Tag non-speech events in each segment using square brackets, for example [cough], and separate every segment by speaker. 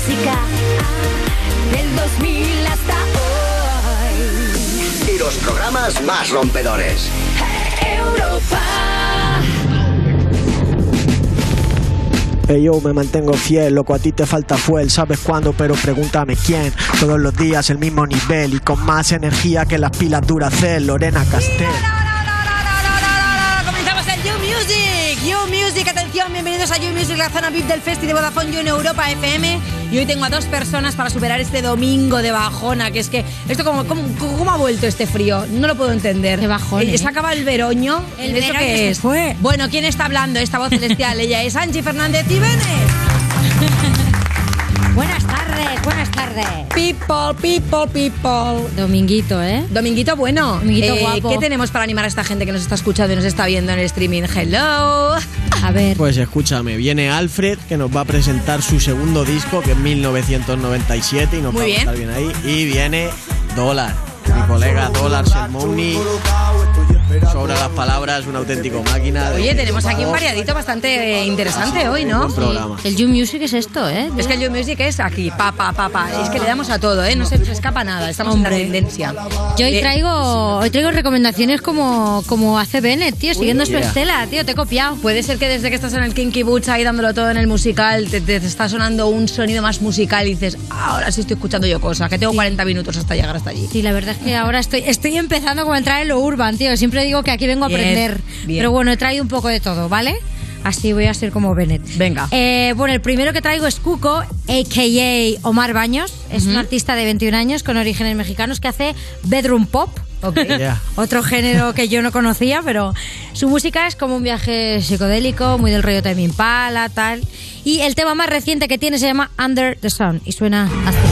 Speaker 1: música del 2000 hasta hoy.
Speaker 2: Y los programas más rompedores.
Speaker 1: Europa.
Speaker 3: Hey yo me mantengo fiel, loco, a ti te falta fuel, sabes cuándo, pero pregúntame quién. Todos los días el mismo nivel y con más energía que las pilas Duracell, Lorena Castel.
Speaker 4: Comenzamos el You Music. You Music, atención, bienvenidos a You Music, la zona VIP del Festi de Vodafone You en Europa FM. Y hoy tengo a dos personas para superar este domingo de bajona, que es que esto como, ¿cómo, cómo ha vuelto este frío? No lo puedo entender.
Speaker 5: Qué bajón,
Speaker 4: Eh,
Speaker 5: ¿eh?
Speaker 4: Se acaba el veroño.
Speaker 5: El
Speaker 4: ¿Eso qué es?
Speaker 5: fue.
Speaker 4: Bueno, ¿quién está hablando? Esta voz celestial. Ella es Angie Fernández y Benes. [laughs]
Speaker 5: Buenas tardes, buenas tardes.
Speaker 4: People, people, people.
Speaker 5: Dominguito, ¿eh?
Speaker 4: Dominguito bueno.
Speaker 5: Dominguito
Speaker 4: Eh,
Speaker 5: guapo.
Speaker 4: ¿Qué tenemos para animar a esta gente que nos está escuchando y nos está viendo en el streaming? Hello.
Speaker 5: A ver.
Speaker 3: Pues escúchame, viene Alfred que nos va a presentar su segundo disco que es 1997 y nos
Speaker 4: Muy
Speaker 3: va
Speaker 4: bien.
Speaker 3: a estar bien ahí. Y viene Dólar, mi colega Dólar Sermoni. Sobra las palabras, un auténtico máquina. de-
Speaker 4: Oye, tenemos aquí un variadito bastante interesante hoy, ¿no?
Speaker 3: Programa.
Speaker 5: El You Music es esto, ¿eh?
Speaker 4: Es que el You Music es aquí, pa, pa, pa, pa. Es que le damos a todo, ¿eh? No se nos escapa nada. Estamos en
Speaker 5: Hombre.
Speaker 4: la tendencia.
Speaker 5: Yo hoy
Speaker 4: Eh,
Speaker 5: traigo, hoy traigo recomendaciones como, como hace Bennett, tío, siguiendo su
Speaker 3: yeah.
Speaker 5: estela, tío, te he copiado.
Speaker 4: Puede ser que desde que estás en el Kinky Boots ahí dándolo todo en el musical, te, te está sonando un sonido más musical y dices, ahora sí estoy escuchando yo cosas, que tengo 40 minutos hasta llegar hasta allí.
Speaker 5: Sí, la verdad es que ahora estoy, estoy empezando como a entrar en lo urban, tío. Siempre digo que aquí vengo a
Speaker 4: Bien,
Speaker 5: aprender.
Speaker 4: bien.
Speaker 5: Pero bueno, he traído un poco de todo, ¿vale? Así voy a ser como Bennett.
Speaker 4: Venga.
Speaker 5: Eh, bueno, el primero que traigo es Cuco, a.k.a. Omar Baños. Es un artista de 21 años con orígenes mexicanos que hace bedroom pop.
Speaker 3: Yeah. [laughs]
Speaker 5: Otro género que yo no conocía, pero su música es como un viaje psicodélico, muy del rollo Time Impala, tal. Y el tema más reciente que tiene se llama Under the Sun y suena así.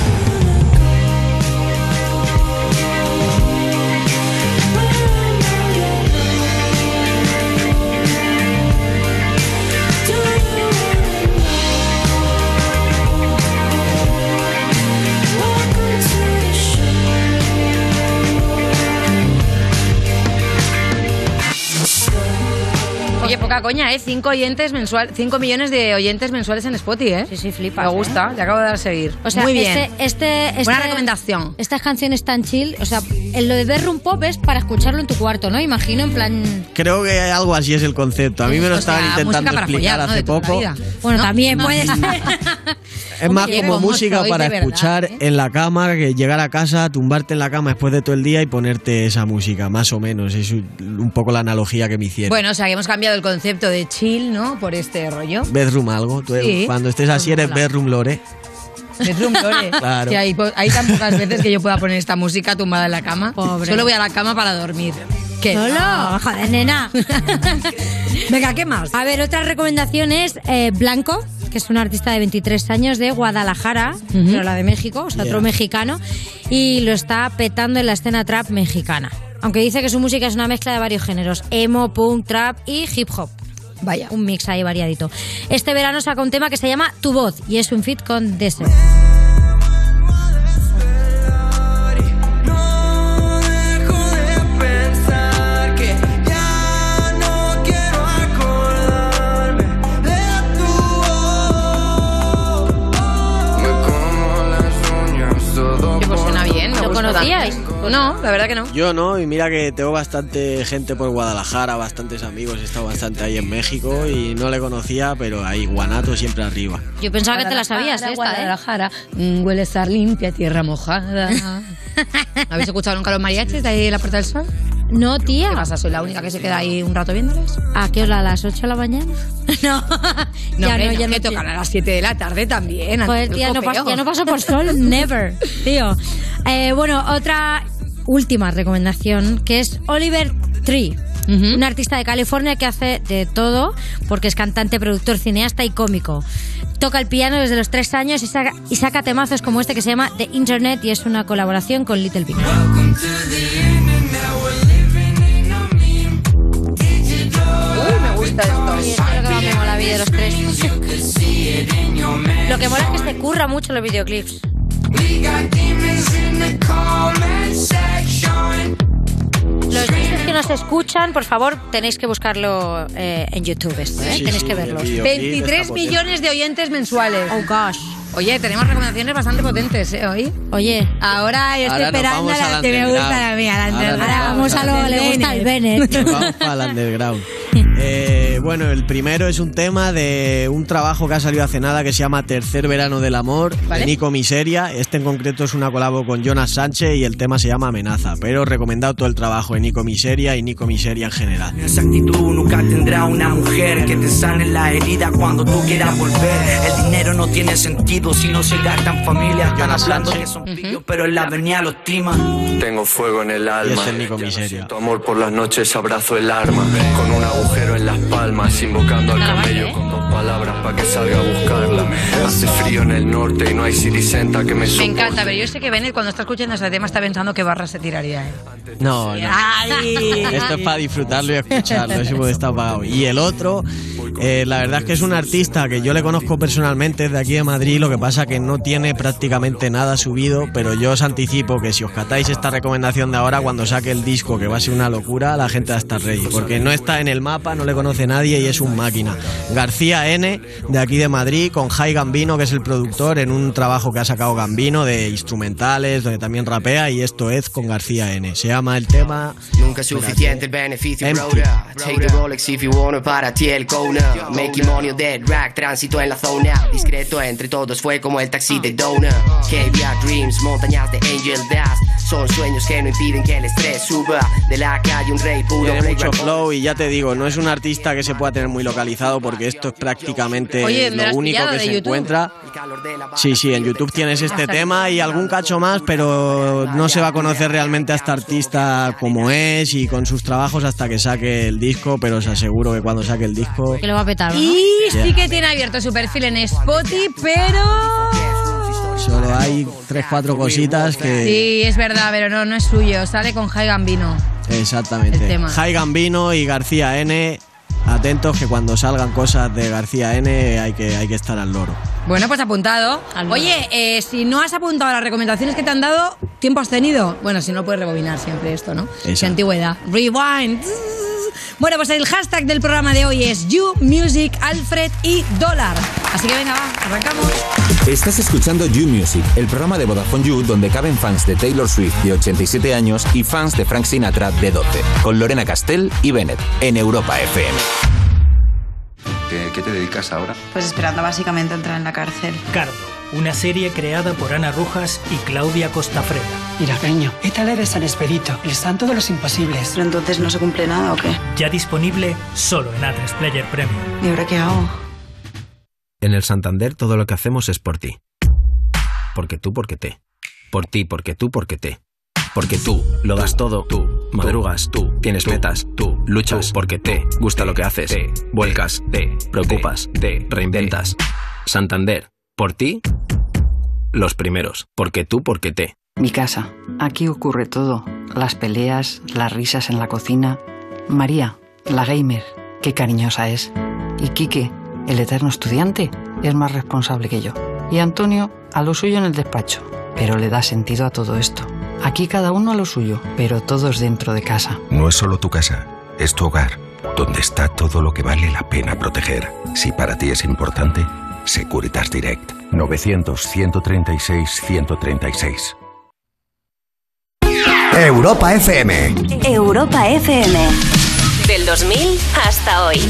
Speaker 4: Poca coña, ¿eh? 5 oyentes mensual, 5 millones de oyentes mensuales en Spotify, ¿eh?
Speaker 5: Sí, sí, flipas,
Speaker 4: Me
Speaker 5: ¿eh?
Speaker 4: gusta, te acabo de dar a seguir.
Speaker 5: O sea,
Speaker 4: Muy bien.
Speaker 5: Este, este, este-
Speaker 4: Buena recomendación.
Speaker 5: Estas canciones tan chill, o sea, en lo de bedroom pop es para escucharlo en tu cuarto, ¿no? Imagino, en plan...
Speaker 3: Creo que algo así es el concepto. A mí me lo
Speaker 4: O
Speaker 3: estaban
Speaker 4: sea,
Speaker 3: intentando explicar
Speaker 4: follar, ¿no?
Speaker 3: hace poco.
Speaker 5: Bueno,
Speaker 4: ¿No?
Speaker 5: también puede ser. [laughs] [laughs]
Speaker 3: Es más como
Speaker 4: cómo
Speaker 3: música para
Speaker 4: verdad,
Speaker 3: escuchar
Speaker 4: ¿eh?
Speaker 3: en la cama, que llegar a casa, tumbarte en la cama después de todo el día y ponerte esa música, más o menos. Es un poco la analogía que me hicieron.
Speaker 4: Bueno, o sea, que hemos cambiado el concepto de chill, ¿no? Por este rollo.
Speaker 3: Bedroom algo. Tú,
Speaker 4: Sí.
Speaker 3: Cuando estés así eres bedroom lore.
Speaker 4: Bedroom Lore. [laughs]
Speaker 3: Claro.
Speaker 4: Sí, hay, hay tan pocas veces que yo pueda poner esta música tumbada en la cama.
Speaker 5: Pobre.
Speaker 4: Solo voy a la cama para dormir. ¿Qué?
Speaker 5: Solo, joder, nena. [laughs]
Speaker 4: Venga, ¿qué más?
Speaker 5: A ver, otra recomendación es eh, Blanco, que es un artista de 23 años de Guadalajara, pero la de México, o sea, otro mexicano, y lo está petando en la escena trap mexicana. Aunque dice que su música es una mezcla de varios géneros, emo, punk, trap y hip hop.
Speaker 4: Vaya.
Speaker 5: Un mix ahí variadito. Este verano saca un tema que se llama Tu Voz y es un fit con Desert.
Speaker 6: No,
Speaker 4: la verdad que no.
Speaker 3: Yo no, y mira que tengo bastante gente por Guadalajara, bastantes amigos, he estado bastante ahí en México y no le conocía, pero ahí Guanato siempre arriba.
Speaker 5: Yo pensaba que te la sabías esta, ¿eh?
Speaker 4: Guadalajara, mm, huele a estar limpia, tierra mojada. [laughs] ¿Habéis escuchado nunca los mariachis de ahí en la Puerta del Sol?
Speaker 5: No, tía.
Speaker 4: ¿Qué pasa? ¿Soy la única que se queda ahí un rato viéndoles?
Speaker 5: ¿A qué hora? ¿A las 8 de la mañana? [laughs] no,
Speaker 4: No,
Speaker 5: ya
Speaker 4: hombre,
Speaker 5: no, ya no.
Speaker 4: que tocan a las 7 de la tarde también.
Speaker 5: Joder, tía, no paso, ya no paso por [laughs] sol, never, tío. Eh, bueno, otra última recomendación que es Oliver Tree.
Speaker 4: Ujú.
Speaker 5: Un artista de California que hace de todo porque es cantante, productor, cineasta y cómico. Toca el piano desde los tres años y saca, y saca temazos como este que se llama The Internet y es una colaboración con Little Big.
Speaker 4: Uy, me gusta esto.
Speaker 5: Y espero que vamos a la vida de los tres. Lo que mola es que se curra mucho los videoclips. Los que nos escuchan, por favor, tenéis que buscarlo eh, en YouTube esto, ¿eh?
Speaker 3: Sí,
Speaker 5: tenéis
Speaker 3: sí,
Speaker 5: que verlos.
Speaker 3: vídeo.
Speaker 4: 23
Speaker 3: está
Speaker 4: millones de oyentes mensuales.
Speaker 5: Oh gosh.
Speaker 4: Oye, tenemos recomendaciones bastante potentes, ¿eh? Hoy.
Speaker 5: Oye,
Speaker 4: Ahora estoy
Speaker 7: Ahora nos
Speaker 4: esperando
Speaker 7: vamos
Speaker 4: la
Speaker 7: al
Speaker 4: que me gusta a mí, a la
Speaker 7: Ahora nos
Speaker 4: underground.
Speaker 5: ahora vamos a lo que le gusta al
Speaker 4: Bennett.
Speaker 5: Bennett.
Speaker 3: Vamos para el underground. [laughs] Eh, bueno, el primero es un tema de un trabajo que ha salido hace nada que se llama Tercer Verano del Amor,
Speaker 4: Vale.
Speaker 3: de Nico Miseria. Este en concreto es una colabo con Jonas Sánchez y el tema se llama Amenaza. Pero recomendado todo el trabajo de Nico Miseria y Nico Miseria en general.
Speaker 8: Esa actitud nunca tendrá una mujer que te sane la herida cuando tú quieras volver. El dinero no tiene sentido si no se gasta en familia. Están hablando que son pillos, pero en la avenida los timan.
Speaker 9: Tengo fuego en el
Speaker 3: Y
Speaker 9: alma.
Speaker 3: es el
Speaker 9: no
Speaker 3: Miseria.
Speaker 9: siento amor por las noches, abrazo el arma. Con un agujero en las palmas, invocando al camello
Speaker 5: ¿eh?
Speaker 9: con dos palabras para que salga a buscarla. Hace frío en el norte y no hay sirisenta que me
Speaker 4: Me encanta, pero yo sé que Bennett cuando está escuchando este tema está pensando qué barra se tiraría. ¿eh?
Speaker 3: No, no.
Speaker 4: ¡Ay! [laughs]
Speaker 3: Esto es para disfrutarlo y escucharlo, puede estar apagado. Y el otro, eh, la verdad es que es un artista que yo le conozco personalmente de aquí de Madrid, lo que pasa que no tiene prácticamente nada subido, pero yo os anticipo que si os catáis esta recomendación de ahora, cuando saque el disco, que va a ser una locura, la gente va a estar ready, porque no está en el mapa, no le conoce nadie y es un máquina. García N, de aquí de Madrid, con Jai Gambino, que es el productor, en un trabajo que ha sacado Gambino de instrumentales, donde también rapea, y esto es con García N. Se llama el tema...
Speaker 10: Nunca es suficiente el beneficio. Take the Rolex if you wanna para ti el Kona. Making money dead rack, tránsito en la zona. Discreto entre todos fue como el taxi de Dona. KBR Dreams, montañas de Angel Dust. Son sueños que no impiden que el estrés suba. De la calle un rey puro.
Speaker 3: Tiene mucho flow y ya te digo, no es un artista que se pueda tener muy localizado porque esto es prácticamente
Speaker 4: Oye, ¿me lo
Speaker 3: único que se
Speaker 4: YouTube?
Speaker 3: encuentra. Sí, sí, en YouTube tienes este tema y algún cacho más, pero no se va a conocer realmente a este artista como es y con sus trabajos hasta que saque el disco, pero os aseguro que cuando saque el disco...
Speaker 5: que lo va a petar, ¿no?
Speaker 4: Y sí
Speaker 3: Ya.
Speaker 4: que tiene abierto su perfil en Spotify, pero...
Speaker 3: Solo hay tres, cuatro cositas que...
Speaker 4: Sí, es verdad, pero no, no es suyo. Sale con Jai Gambino.
Speaker 3: Exactamente.
Speaker 4: El tema.
Speaker 3: Jai Gambino y García N. Atentos que cuando salgan cosas de García N hay que, hay que estar al loro.
Speaker 4: Bueno, pues apuntado.
Speaker 5: Al
Speaker 4: Oye, eh, si no has apuntado las recomendaciones que te han dado, ¿tiempo has tenido? Bueno, si no puedes rebobinar siempre esto, ¿no? Qué
Speaker 3: Exacto.
Speaker 4: antigüedad. Rewind. Bueno, pues el hashtag del programa de hoy es You, Music, Alfred y Dólar. Así que venga, va, arrancamos.
Speaker 11: Estás escuchando You Music, el programa de Vodafone You donde caben fans de Taylor Swift de 87 años y fans de Frank Sinatra de 12, con Lorena Castell y Bennett en Europa FM.
Speaker 2: ¿Qué, qué te dedicas ahora?
Speaker 12: Pues esperando básicamente entrar en la cárcel.
Speaker 13: Cardo, una serie creada por Ana Rojas y Claudia Costafreda.
Speaker 14: Mira, cariño, Italia de San Expedito, el santo de los imposibles.
Speaker 12: Pero entonces no se cumple nada o qué?
Speaker 13: Ya disponible solo en A3 Player Premium.
Speaker 12: ¿Y ahora qué hago?
Speaker 11: En el Santander todo lo que hacemos es por ti. Porque tú, porque te. Por ti, porque tú, porque te. Porque tú lo das todo, tú madrugas, tú tienes metas, tú luchas porque te gusta lo que haces, vuelcas, te preocupas, te reinventas. Santander, por ti, los primeros. Porque tú, porque te.
Speaker 12: Mi casa. Aquí ocurre todo. Las peleas, las risas en la cocina. María, la gamer, qué cariñosa es. Y Quique, el eterno estudiante, es más responsable que yo. Y Antonio, a lo suyo en el despacho. Pero le da sentido a todo esto. Aquí cada uno a lo suyo, pero todos dentro de casa.
Speaker 15: No es solo tu casa, es tu hogar, donde está todo lo que vale la pena proteger. Si para ti es importante, Securitas Direct. 900-136-136.
Speaker 2: Europa FM.
Speaker 1: Europa FM. Del 2000 hasta hoy.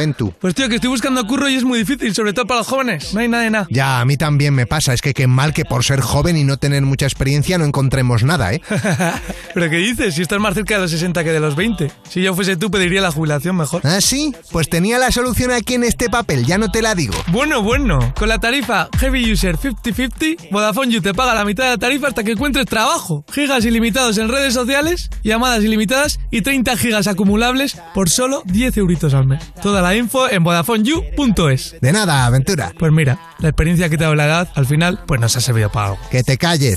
Speaker 7: Ventu?
Speaker 16: Pues tío, que estoy buscando curro y es muy difícil, sobre todo para los jóvenes. No hay nada de nada.
Speaker 7: Ya, a mí también me pasa. Es que qué mal que por ser joven y no tener mucha experiencia no encontremos nada, ¿eh? [laughs]
Speaker 16: ¿Pero qué dices? Si estás más cerca de los 60 que de los 20. Si yo fuese tú, pediría la jubilación mejor.
Speaker 7: ¿Ah, sí? Pues tenía la solución aquí en este papel, ya no te la digo.
Speaker 16: Bueno, bueno. Con la tarifa Heavy User 50-50, Vodafone You te paga la mitad de la tarifa hasta que encuentres trabajo. Gigas ilimitados en redes sociales, llamadas ilimitadas y 30 gigas acumulables por solo 10 euritos al mes. Toda la info en VodafoneYou.es.
Speaker 7: De nada, aventura.
Speaker 16: Pues mira, la experiencia que te ha dado la edad, al final, pues nos ha servido para algo.
Speaker 7: Que te calles.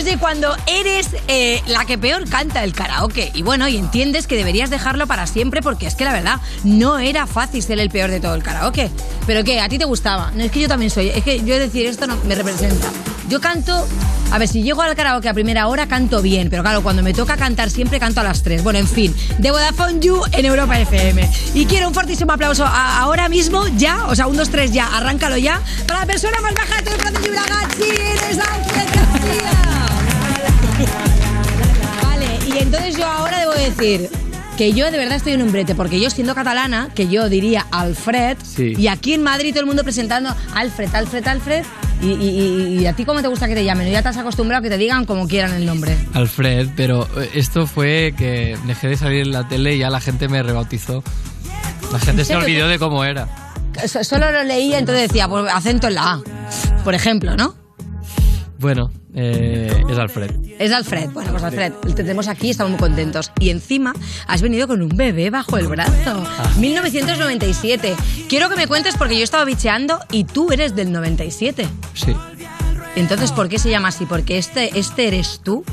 Speaker 4: You Music cuando eres eh, la que peor canta el karaoke. Y bueno, y entiendes que deberías dejarlo para siempre porque es que la verdad no era fácil ser el peor de todo el karaoke. ¿Pero qué? ¿A ti te gustaba? No, es que yo también soy. Es que yo decir esto no me representa. Yo canto. A ver, si llego al karaoke a primera hora, canto bien. Pero claro, cuando me toca cantar siempre canto a las 3. Bueno, en fin. De Vodafone You en Europa FM. Y quiero un fortísimo aplauso a- ahora mismo, ya. O sea, un, dos, tres, ya. Arráncalo ya. Para la persona más baja de todo el plato de ragazzi, eres Ángel García. Vale, y entonces yo ahora debo decir que yo de verdad estoy en un brete, porque yo siendo catalana, que yo diría Alfred,
Speaker 17: Sí.
Speaker 4: y aquí en Madrid todo el mundo presentando Alfred, Alfred, Alfred, y, y- y- y a ti cómo te gusta que te llamen, ya te has acostumbrado a que te digan como quieran el nombre.
Speaker 17: Alfred, pero eh, esto fue que dejé de salir en la tele y ya la gente me rebautizó. La gente
Speaker 4: ¿En
Speaker 17: se olvidó de cómo era.
Speaker 4: So- Solo lo leía, entonces decía, pues acento en la A, por ejemplo, ¿no?
Speaker 17: Bueno, eh, es Alfred.
Speaker 4: Es Alfred. Bueno, pues Alfred, te tenemos aquí, estamos muy contentos. Y encima has venido con un bebé bajo el brazo. 1997. Quiero que me cuentes porque yo estaba bicheando y tú eres del 97.
Speaker 17: Sí.
Speaker 4: Entonces, ¿por qué se llama así? Porque este, este eres tú.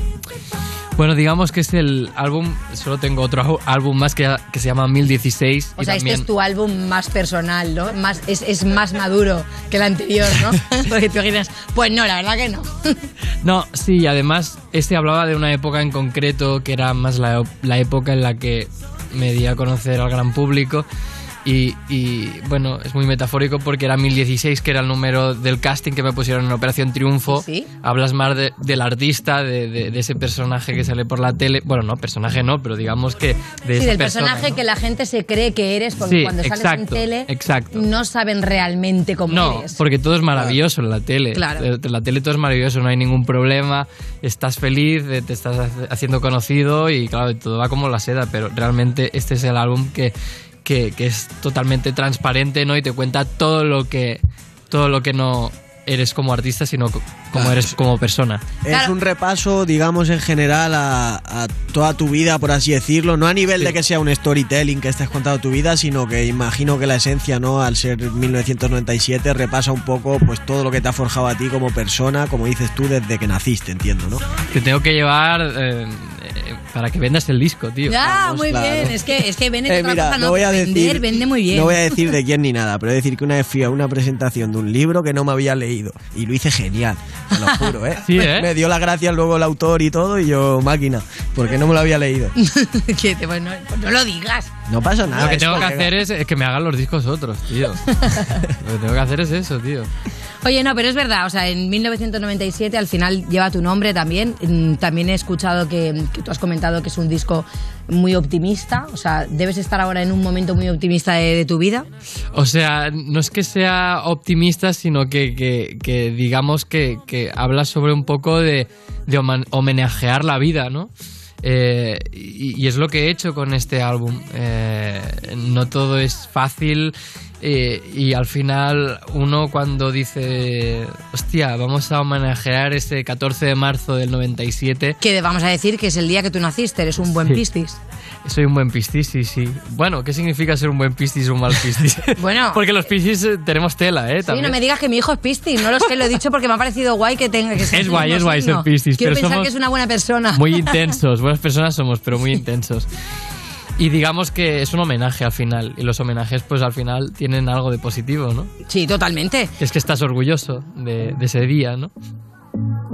Speaker 17: Bueno, digamos que es el álbum, solo tengo otro álbum más que, que se llama 1016.
Speaker 4: O
Speaker 17: y
Speaker 4: sea,
Speaker 17: también,
Speaker 4: este es tu álbum más personal, ¿no? Más, es, es más maduro que el anterior, ¿no? [laughs] Porque tú imaginas, pues no, la verdad que no. [laughs]
Speaker 17: No, sí, además este hablaba de una época en concreto que era más la, la época en la que me di a conocer al gran público. Y, y, bueno, es muy metafórico porque era 1016, que era el número del casting que me pusieron en Operación Triunfo.
Speaker 4: Sí.
Speaker 17: Hablas más de- del artista, de, de- de ese personaje que sale por la tele. Bueno, no, personaje no, pero digamos que de
Speaker 4: Sí,
Speaker 17: esa
Speaker 4: del
Speaker 17: persona,
Speaker 4: personaje
Speaker 17: ¿no?
Speaker 4: que la gente se cree que eres, porque
Speaker 17: Sí,
Speaker 4: cuando sales
Speaker 17: exacto,
Speaker 4: en tele
Speaker 17: exacto.
Speaker 4: no saben realmente cómo
Speaker 17: No,
Speaker 4: eres.
Speaker 17: porque todo es maravilloso en la tele.
Speaker 4: Claro.
Speaker 17: Eh, En la tele todo es maravilloso, no hay ningún problema, estás feliz, eh, te estás haciendo conocido y claro, todo va como la seda, pero realmente este es el álbum que, que, que es totalmente transparente, ¿no? Y te cuenta todo lo que, todo lo que no eres como artista, sino co- como eres como persona.
Speaker 3: Es un repaso, digamos, en general a, a toda tu vida, por así decirlo. No a nivel de que sea un storytelling que estés contando tu vida, sino que imagino que la esencia, ¿no? Al ser 1997, repasa un poco pues todo lo que te ha forjado a ti como persona, como dices tú, desde que naciste, entiendo, ¿no?
Speaker 17: Te tengo que llevar eh, para que vendas el disco, tío.
Speaker 4: Ya, muy
Speaker 3: claro.
Speaker 4: bien. Es que, es que Bennett
Speaker 3: Eh,
Speaker 4: otra
Speaker 3: mira,
Speaker 4: cosa
Speaker 3: no
Speaker 4: no,
Speaker 3: voy a
Speaker 4: vender,
Speaker 3: decir,
Speaker 4: vende muy bien.
Speaker 3: No voy a decir de quién ni nada, pero voy a decir que una vez fui a una presentación de un libro que no me había leído y lo hice genial, te lo juro, ¿eh? [laughs]
Speaker 17: Sí,
Speaker 3: me,
Speaker 17: ¿eh?
Speaker 3: me dio las gracias luego el autor y todo y yo, máquina, porque no me lo había leído. [laughs]
Speaker 4: que te- pues no, pues no lo digas.
Speaker 3: No pasa nada.
Speaker 17: Lo que tengo que hacer es, es que me hagan los discos otros, tío. [laughs] Lo que tengo que hacer es eso, tío.
Speaker 4: Oye, no, pero es verdad, o sea, en 1997 al final lleva tu nombre también. Mm, También he escuchado que, tú has comentado que es un disco muy optimista, o sea, debes estar ahora en un momento muy optimista de, tu vida.
Speaker 17: O sea, no es que sea optimista, sino que, que- digamos que, habla sobre un poco de, homenajear la vida, ¿no? Eh, y, y es lo que he hecho con este álbum. Eh, no todo es fácil eh, y al final uno cuando dice, hostia, vamos a homenajear ese 14 de marzo del 97,
Speaker 4: Que vamos a decir que es el día que tú naciste, eres un buen
Speaker 17: Sí.
Speaker 4: pistis.
Speaker 17: soy un buen pistis, sí, sí. Bueno, ¿qué significa ser un buen pistis o un mal pistis? [laughs]
Speaker 4: Bueno. [laughs]
Speaker 17: Porque los pistis eh, tenemos tela, ¿eh?
Speaker 4: Sí,
Speaker 17: También.
Speaker 4: no me digas que mi hijo es pistis, no lo sé, lo he dicho porque me ha parecido guay que tenga que ser [laughs]
Speaker 17: Es guay, es guay ser
Speaker 4: signo.
Speaker 17: piscis,
Speaker 4: Quiero
Speaker 17: pero
Speaker 4: pensar
Speaker 17: somos
Speaker 4: que es una buena persona.
Speaker 17: Muy intensos, buenas personas somos, pero muy intensos. Y digamos que es un homenaje al final. Y los homenajes, pues al final tienen algo de positivo, ¿no?
Speaker 4: Sí, totalmente.
Speaker 17: Es que estás orgulloso de, de ese día, ¿no?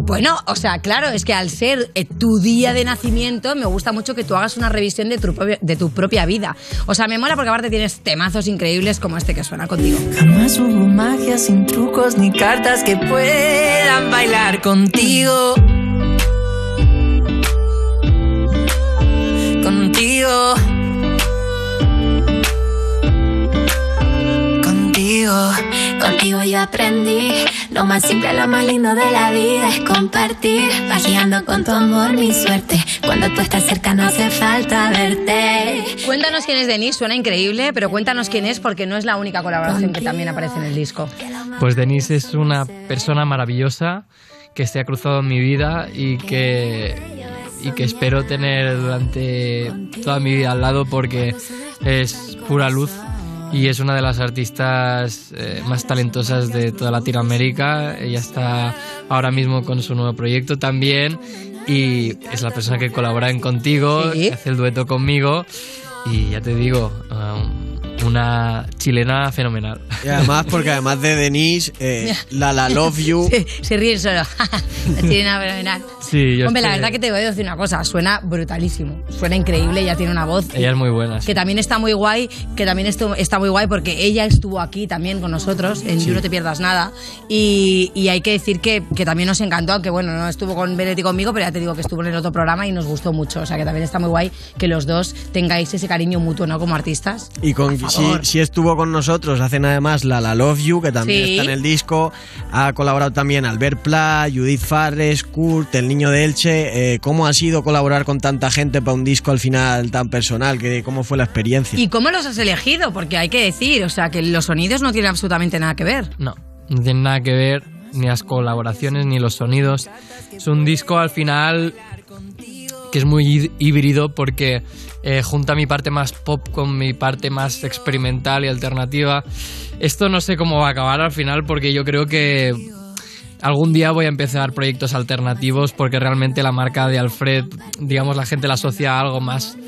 Speaker 4: Bueno, o sea, claro, es que al ser eh, tu día de nacimiento, me gusta mucho que tú hagas una revisión de tu, de tu propia vida. O sea, me mola porque aparte tienes temazos increíbles como este que suena contigo.
Speaker 6: Jamás hubo magia sin trucos ni cartas que puedan bailar contigo. Contigo. Contigo.
Speaker 18: Contigo yo aprendí lo más simple, lo más lindo de la vida es compartir. Vagueando con tu amor mi suerte. Cuando tú estás cerca no hace falta verte.
Speaker 4: Cuéntanos quién es Denise, suena increíble, pero cuéntanos quién es porque no es la única colaboración que también aparece en el disco.
Speaker 17: Pues Denise es una persona maravillosa que se ha cruzado en mi vida y que, y que espero tener durante toda mi vida al lado porque es pura luz y es una de las artistas eh, más talentosas de toda Latinoamérica. Ella está ahora mismo con su nuevo proyecto también y es la persona que colabora en Contigo, que hace el dueto conmigo y ya te digo, um, una chilena fenomenal.
Speaker 3: Y además, porque además de Denise, eh, [laughs] la La Love You.
Speaker 4: Se, se ríen solo. [laughs] La chilena [laughs] fenomenal.
Speaker 17: Sí, yo
Speaker 4: Hombre, la verdad que te voy a decir una cosa, suena brutalísimo, suena increíble, ella tiene una voz
Speaker 17: Ella es muy buena. sí.
Speaker 4: que también está muy guay, que también estu- está muy guay porque ella estuvo aquí también con nosotros en
Speaker 17: Sí.
Speaker 4: You No Te Pierdas Nada y, y hay que decir que, que también nos encantó, aunque bueno, no estuvo con Benet y conmigo, pero ya te digo que estuvo en el otro programa y nos gustó mucho, o sea que también está muy guay que los dos tengáis ese cariño mutuo, ¿no? Como artistas.
Speaker 3: Y con,
Speaker 4: Por
Speaker 3: sí, estuvo con nosotros hace nada más la La Love You, que también
Speaker 4: Sí.
Speaker 3: está en el disco. Ha colaborado también Albert Pla, Judith Farres, Kurt, El Niño de Elche. Eh, ¿Cómo ha sido colaborar con tanta gente para un disco al final tan personal? ¿Qué, ¿Cómo fue la experiencia?
Speaker 4: ¿Y cómo los has elegido? Porque hay que decir, o sea, que los sonidos no tienen absolutamente nada que ver.
Speaker 17: No, no tiene nada que ver ni las colaboraciones ni los sonidos. Es un disco al final que es muy hí- híbrido porque eh, junta mi parte más pop con mi parte más experimental y alternativa. Esto no sé cómo va a acabar al final porque yo creo que algún día voy a empezar proyectos alternativos porque realmente la marca de Alfred, digamos, la gente la asocia a algo más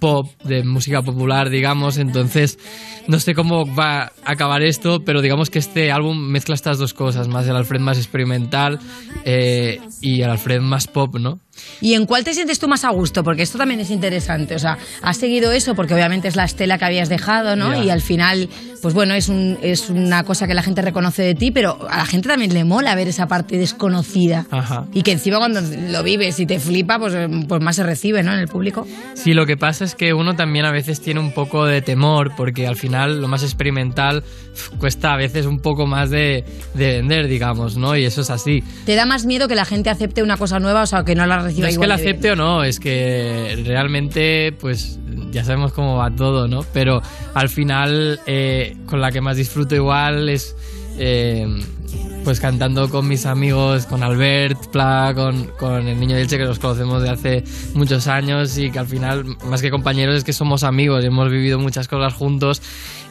Speaker 17: pop, de música popular, digamos, entonces no sé cómo va a acabar esto, pero digamos que este álbum mezcla estas dos cosas, más el Alfred más experimental eh, y el Alfred más pop, ¿no?
Speaker 4: ¿Y en cuál te sientes tú más a gusto? Porque esto también es interesante. O sea, has seguido eso porque obviamente es la estela que habías dejado, ¿no?
Speaker 17: Ya.
Speaker 4: Y al final, pues bueno, es, un, es una cosa que la gente reconoce de ti, pero a la gente también le mola ver esa parte desconocida.
Speaker 17: Ajá.
Speaker 4: Y que encima cuando lo vives y te flipa, pues, pues más se recibe, ¿no? En el público.
Speaker 17: Sí, lo que pasa es que uno también a veces tiene un poco de temor, porque al final lo más experimental cuesta a veces un poco más de, de vender, digamos, ¿no? Y eso es así.
Speaker 4: ¿Te da más miedo que la gente acepte una cosa nueva, o sea, que no la reciba
Speaker 17: No es que la acepte o no, es que realmente, pues ya sabemos cómo va todo, ¿no? Pero al final, eh, con la que más disfruto igual es. eh, pues cantando con mis amigos, con Albert, Pla, con, con el niño de Elche, que los conocemos de hace muchos años y que al final, más que compañeros, es que somos amigos y hemos vivido muchas cosas juntos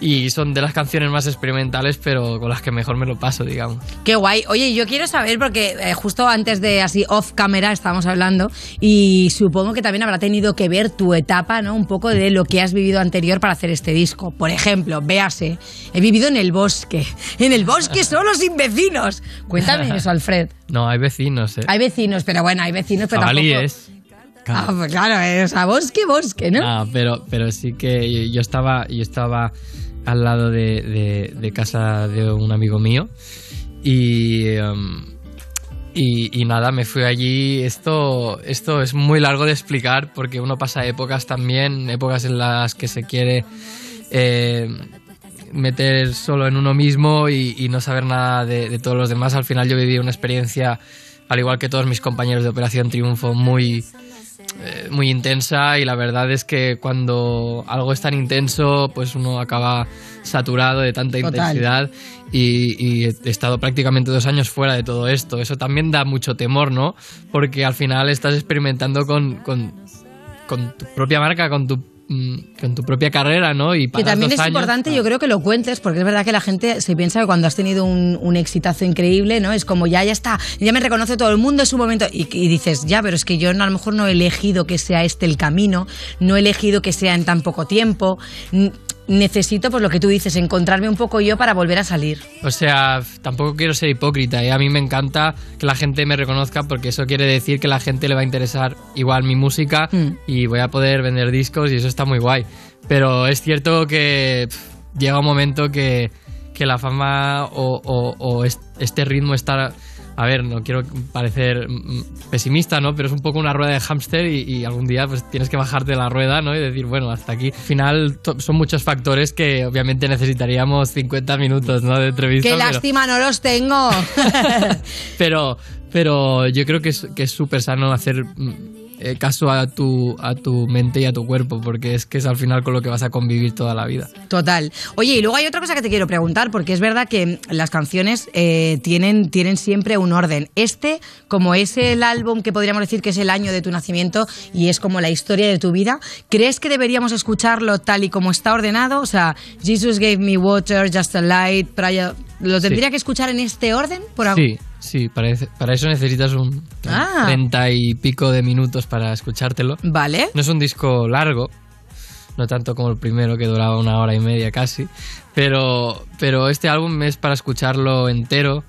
Speaker 17: y son de las canciones más experimentales, pero con las que mejor me lo paso, digamos.
Speaker 4: Qué guay. Oye, yo quiero saber, porque eh, justo antes de así off camera estábamos hablando, y supongo que también habrá tenido que ver tu etapa, ¿no? Un poco de lo que has vivido anterior para hacer este disco. Por ejemplo, véase, he vivido en el bosque. En el bosque solo sin. Cuéntame eso, Alfred. [laughs]
Speaker 17: No, hay vecinos, ¿eh?
Speaker 4: Hay vecinos, pero bueno, hay vecinos, pero tampoco...
Speaker 17: Jabalíes.
Speaker 4: Ah, pues claro, eh, o sea, bosque, bosque, ¿no?
Speaker 17: Ah, pero, pero sí que yo- estaba, yo estaba al lado de, de- de casa de un amigo mío y, em, y, y nada, me fui allí. Esto, esto es muy largo de explicar porque uno pasa épocas también, épocas en las que se quiere eh, meter solo en uno mismo y, y no saber nada de, de todos los demás. Al final yo viví una experiencia, al igual que todos mis compañeros de Operación Triunfo, muy, eh, muy intensa y la verdad es que cuando algo es tan intenso, pues uno acaba saturado de tanta
Speaker 4: Total.
Speaker 17: intensidad y, y he estado prácticamente dos años fuera de todo esto. Eso también da mucho temor, ¿no? Porque al final estás experimentando con, con, con tu propia marca, con tu, con tu propia carrera, ¿no? Y
Speaker 4: Que también es
Speaker 17: años-
Speaker 4: importante, yo creo que lo cuentes, porque es verdad que la gente se piensa que cuando has tenido un, un exitazo increíble, ¿no? Es como ya, ya está, ya me reconoce todo el mundo, es un momento. Y, y dices, ya, pero es que yo no, a lo mejor no he elegido que sea este el camino, no he elegido que sea en tan poco tiempo. Necesito, pues lo que tú dices, encontrarme un poco yo para volver a salir.
Speaker 17: O sea, tampoco quiero ser hipócrita. ¿eh? A mí me encanta que la gente me reconozca porque eso quiere decir que a la gente le va a interesar igual mi música
Speaker 4: Mm.
Speaker 17: y voy a poder vender discos y eso está muy guay. Pero es cierto que pff, llega un momento que, que la fama o, o- o es- este ritmo está... A ver, no quiero parecer mm, pesimista, ¿no? Pero es un poco una rueda de hámster y, y algún día pues tienes que bajarte de la rueda, ¿no? Y decir, bueno, hasta aquí. Al final son muchos factores que obviamente necesitaríamos 50 minutos, ¿no? De entrevista.
Speaker 4: ¡Qué
Speaker 17: pero-
Speaker 4: lástima, no los tengo! [laughs]
Speaker 17: pero, pero yo creo que es que es súper sano hacer mm, eh, caso a tu, a tu mente y a tu cuerpo, porque es que es al final con lo que vas a convivir toda la vida.
Speaker 4: Total. Oye, y luego hay otra cosa que te quiero preguntar, porque es verdad que las canciones eh, tienen, tienen siempre un orden. Este, como es el álbum que podríamos decir que es el año de tu nacimiento y es como la historia de tu vida, ¿crees que deberíamos escucharlo tal y como está ordenado? O sea, Jesus gave me water, just a light, prayer. ¿Lo tendría
Speaker 17: Sí.
Speaker 4: que escuchar en este orden? Por algo?
Speaker 17: Sí, sí, para, eso necesitas un
Speaker 4: Ah.
Speaker 17: treinta y pico de minutos para escuchártelo.
Speaker 4: Vale.
Speaker 17: No es un disco largo, no tanto como el primero que duraba una hora y media casi, pero, pero este álbum es para escucharlo entero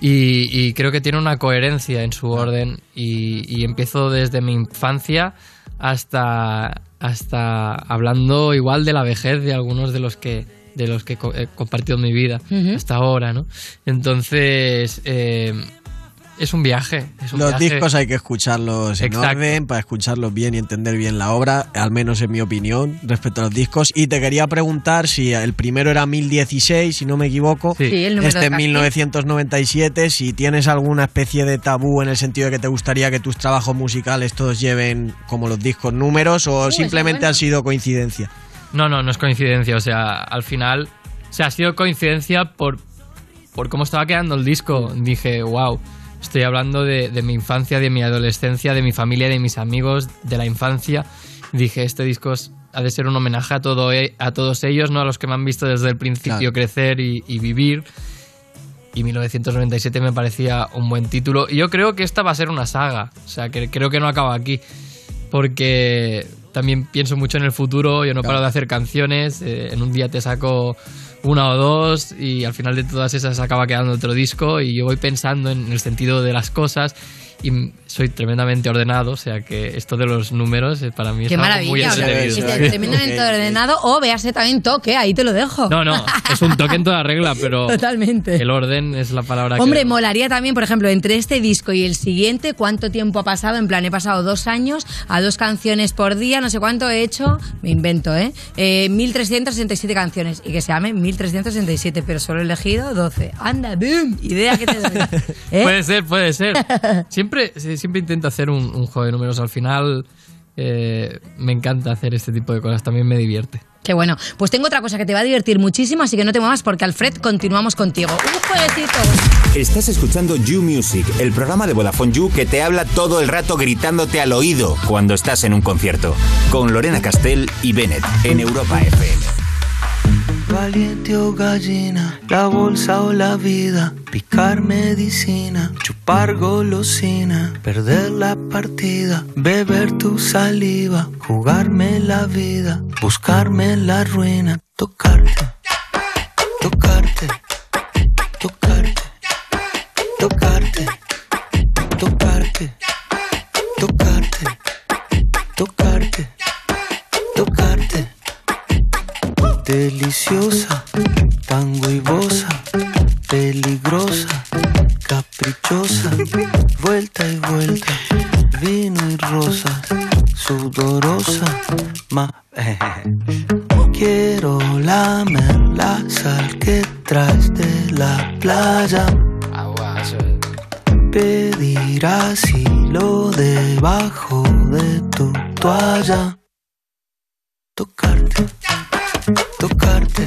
Speaker 17: y, y creo que tiene una coherencia en su orden y, y empiezo desde mi infancia hasta, hasta hablando igual de la vejez de algunos de los que de los que co- he compartido mi vida hasta ahora, ¿no? Entonces, eh, es un viaje. Es un
Speaker 3: Los
Speaker 17: viaje.
Speaker 3: discos hay que escucharlos en
Speaker 17: Exacto.
Speaker 3: orden para escucharlos bien y entender bien la obra, al menos en mi opinión, respecto a los discos. Y te quería preguntar si el primero era 1016, si no me equivoco,
Speaker 4: Sí. Sí, el
Speaker 3: este
Speaker 4: de
Speaker 3: en
Speaker 4: Casti.
Speaker 3: 1997, si tienes alguna especie de tabú en el sentido de que te gustaría que tus trabajos musicales todos lleven como los discos números o
Speaker 17: Uh,
Speaker 3: simplemente
Speaker 17: buena.
Speaker 3: ha sido coincidencia.
Speaker 17: No, no, no es coincidencia. O sea, al final. O sea, ha sido coincidencia por, por cómo estaba quedando el disco. Dije, wow, estoy hablando de, de mi infancia, de mi adolescencia, de mi familia, de mis amigos, de la infancia. Dije, este disco es- ha de ser un homenaje a, todo, e- a todos ellos, ¿no? A los que me han visto desde el principio
Speaker 3: Claro.
Speaker 17: crecer y, y vivir. Y 1997 me parecía un buen título. Y yo creo que esta va a ser una saga. O sea, que creo que no acaba aquí. Porque también pienso mucho en el futuro. Yo no paro de hacer canciones. eh, en un día te saco una o dos. Y al final de todas esas acaba quedando otro disco. Y yo voy pensando en el sentido de las cosas. Y soy tremendamente ordenado. O sea que esto de los números eh, para mí es algo muy entretenido.
Speaker 4: tremendamente ordenado o véase también toque, ahí te lo dejo.
Speaker 17: No, no, es un toque en toda regla, pero [laughs]
Speaker 4: Totalmente.
Speaker 17: el orden es la palabra
Speaker 4: Hombre,
Speaker 17: que...
Speaker 4: molaría también, por ejemplo, entre este disco y el siguiente, ¿cuánto tiempo ha pasado? En plan, he pasado dos años a dos canciones por día, no sé cuánto he hecho, me invento, ¿eh? eh 1367 canciones y que se llame 1367, pero solo he elegido 12. Anda, boom, idea que te doy. [laughs] ¿Eh?
Speaker 17: Puede ser, puede ser. Siempre, [laughs] siempre intento hacer un, un juego de números. Al final eh, me encanta hacer este tipo de cosas. También me divierte.
Speaker 4: Qué bueno. Pues tengo otra cosa que te va a divertir muchísimo, así que no te muevas porque Alfred continuamos contigo. Un jueguecito.
Speaker 19: Estás escuchando You Music, el programa de Vodafone You que te habla todo el rato gritándote al oído cuando estás en un concierto. Con Lorena Castell y Bennett en Europa FM.
Speaker 20: Valiente o gallina, la bolsa o la vida, picar medicina, chupar golosina, perder la partida, beber tu saliva, jugarme la vida, buscarme la ruina, tocarte, tocarte, Deliciosa, tango y bosa, peligrosa, caprichosa, vuelta y vuelta, vino y rosa, sudorosa, ma. Quiero lamer la sal que traes de la playa. Pedir asilo debajo de tu toalla. Tocarte, tocarte,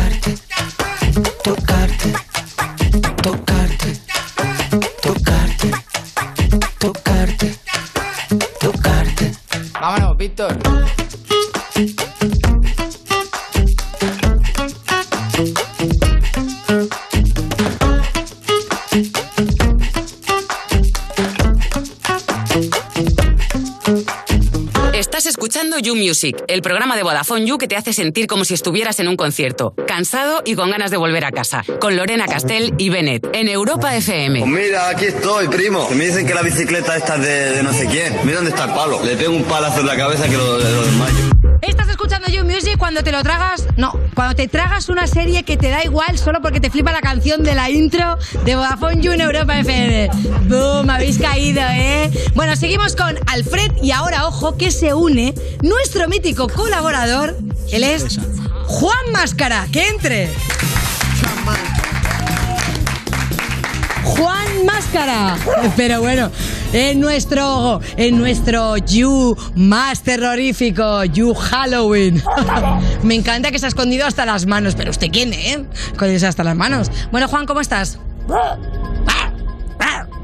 Speaker 21: Víctor.
Speaker 1: You Music, el programa de Vodafone You que te hace sentir como si estuvieras en un concierto, cansado y con ganas de volver a casa, con Lorena Castell y Bennett, en Europa FM.
Speaker 22: Pues mira, aquí estoy, primo. Me dicen que la bicicleta esta es de, de no sé quién. Mira dónde está el palo. Le pego un palazo en la cabeza que lo, lo desmayo.
Speaker 4: Escuchando You Music cuando te lo tragas. No, cuando te tragas una serie que te da igual solo porque te flipa la canción de la intro de Vodafone You en Europa FM. ¡Boom! Habéis caído, ¿eh? Bueno, seguimos con Alfred y ahora, ojo, que se une nuestro mítico colaborador. Él es Juan Máscara. ¡Que entre! Juan Máscara. [laughs] Pero bueno, en nuestro, en nuestro You más terrorífico, You Halloween. [laughs] Me encanta que se ha escondido hasta las manos. Pero usted quién, ¿eh? Escondido hasta las manos. Bueno, Juan, ¿cómo estás?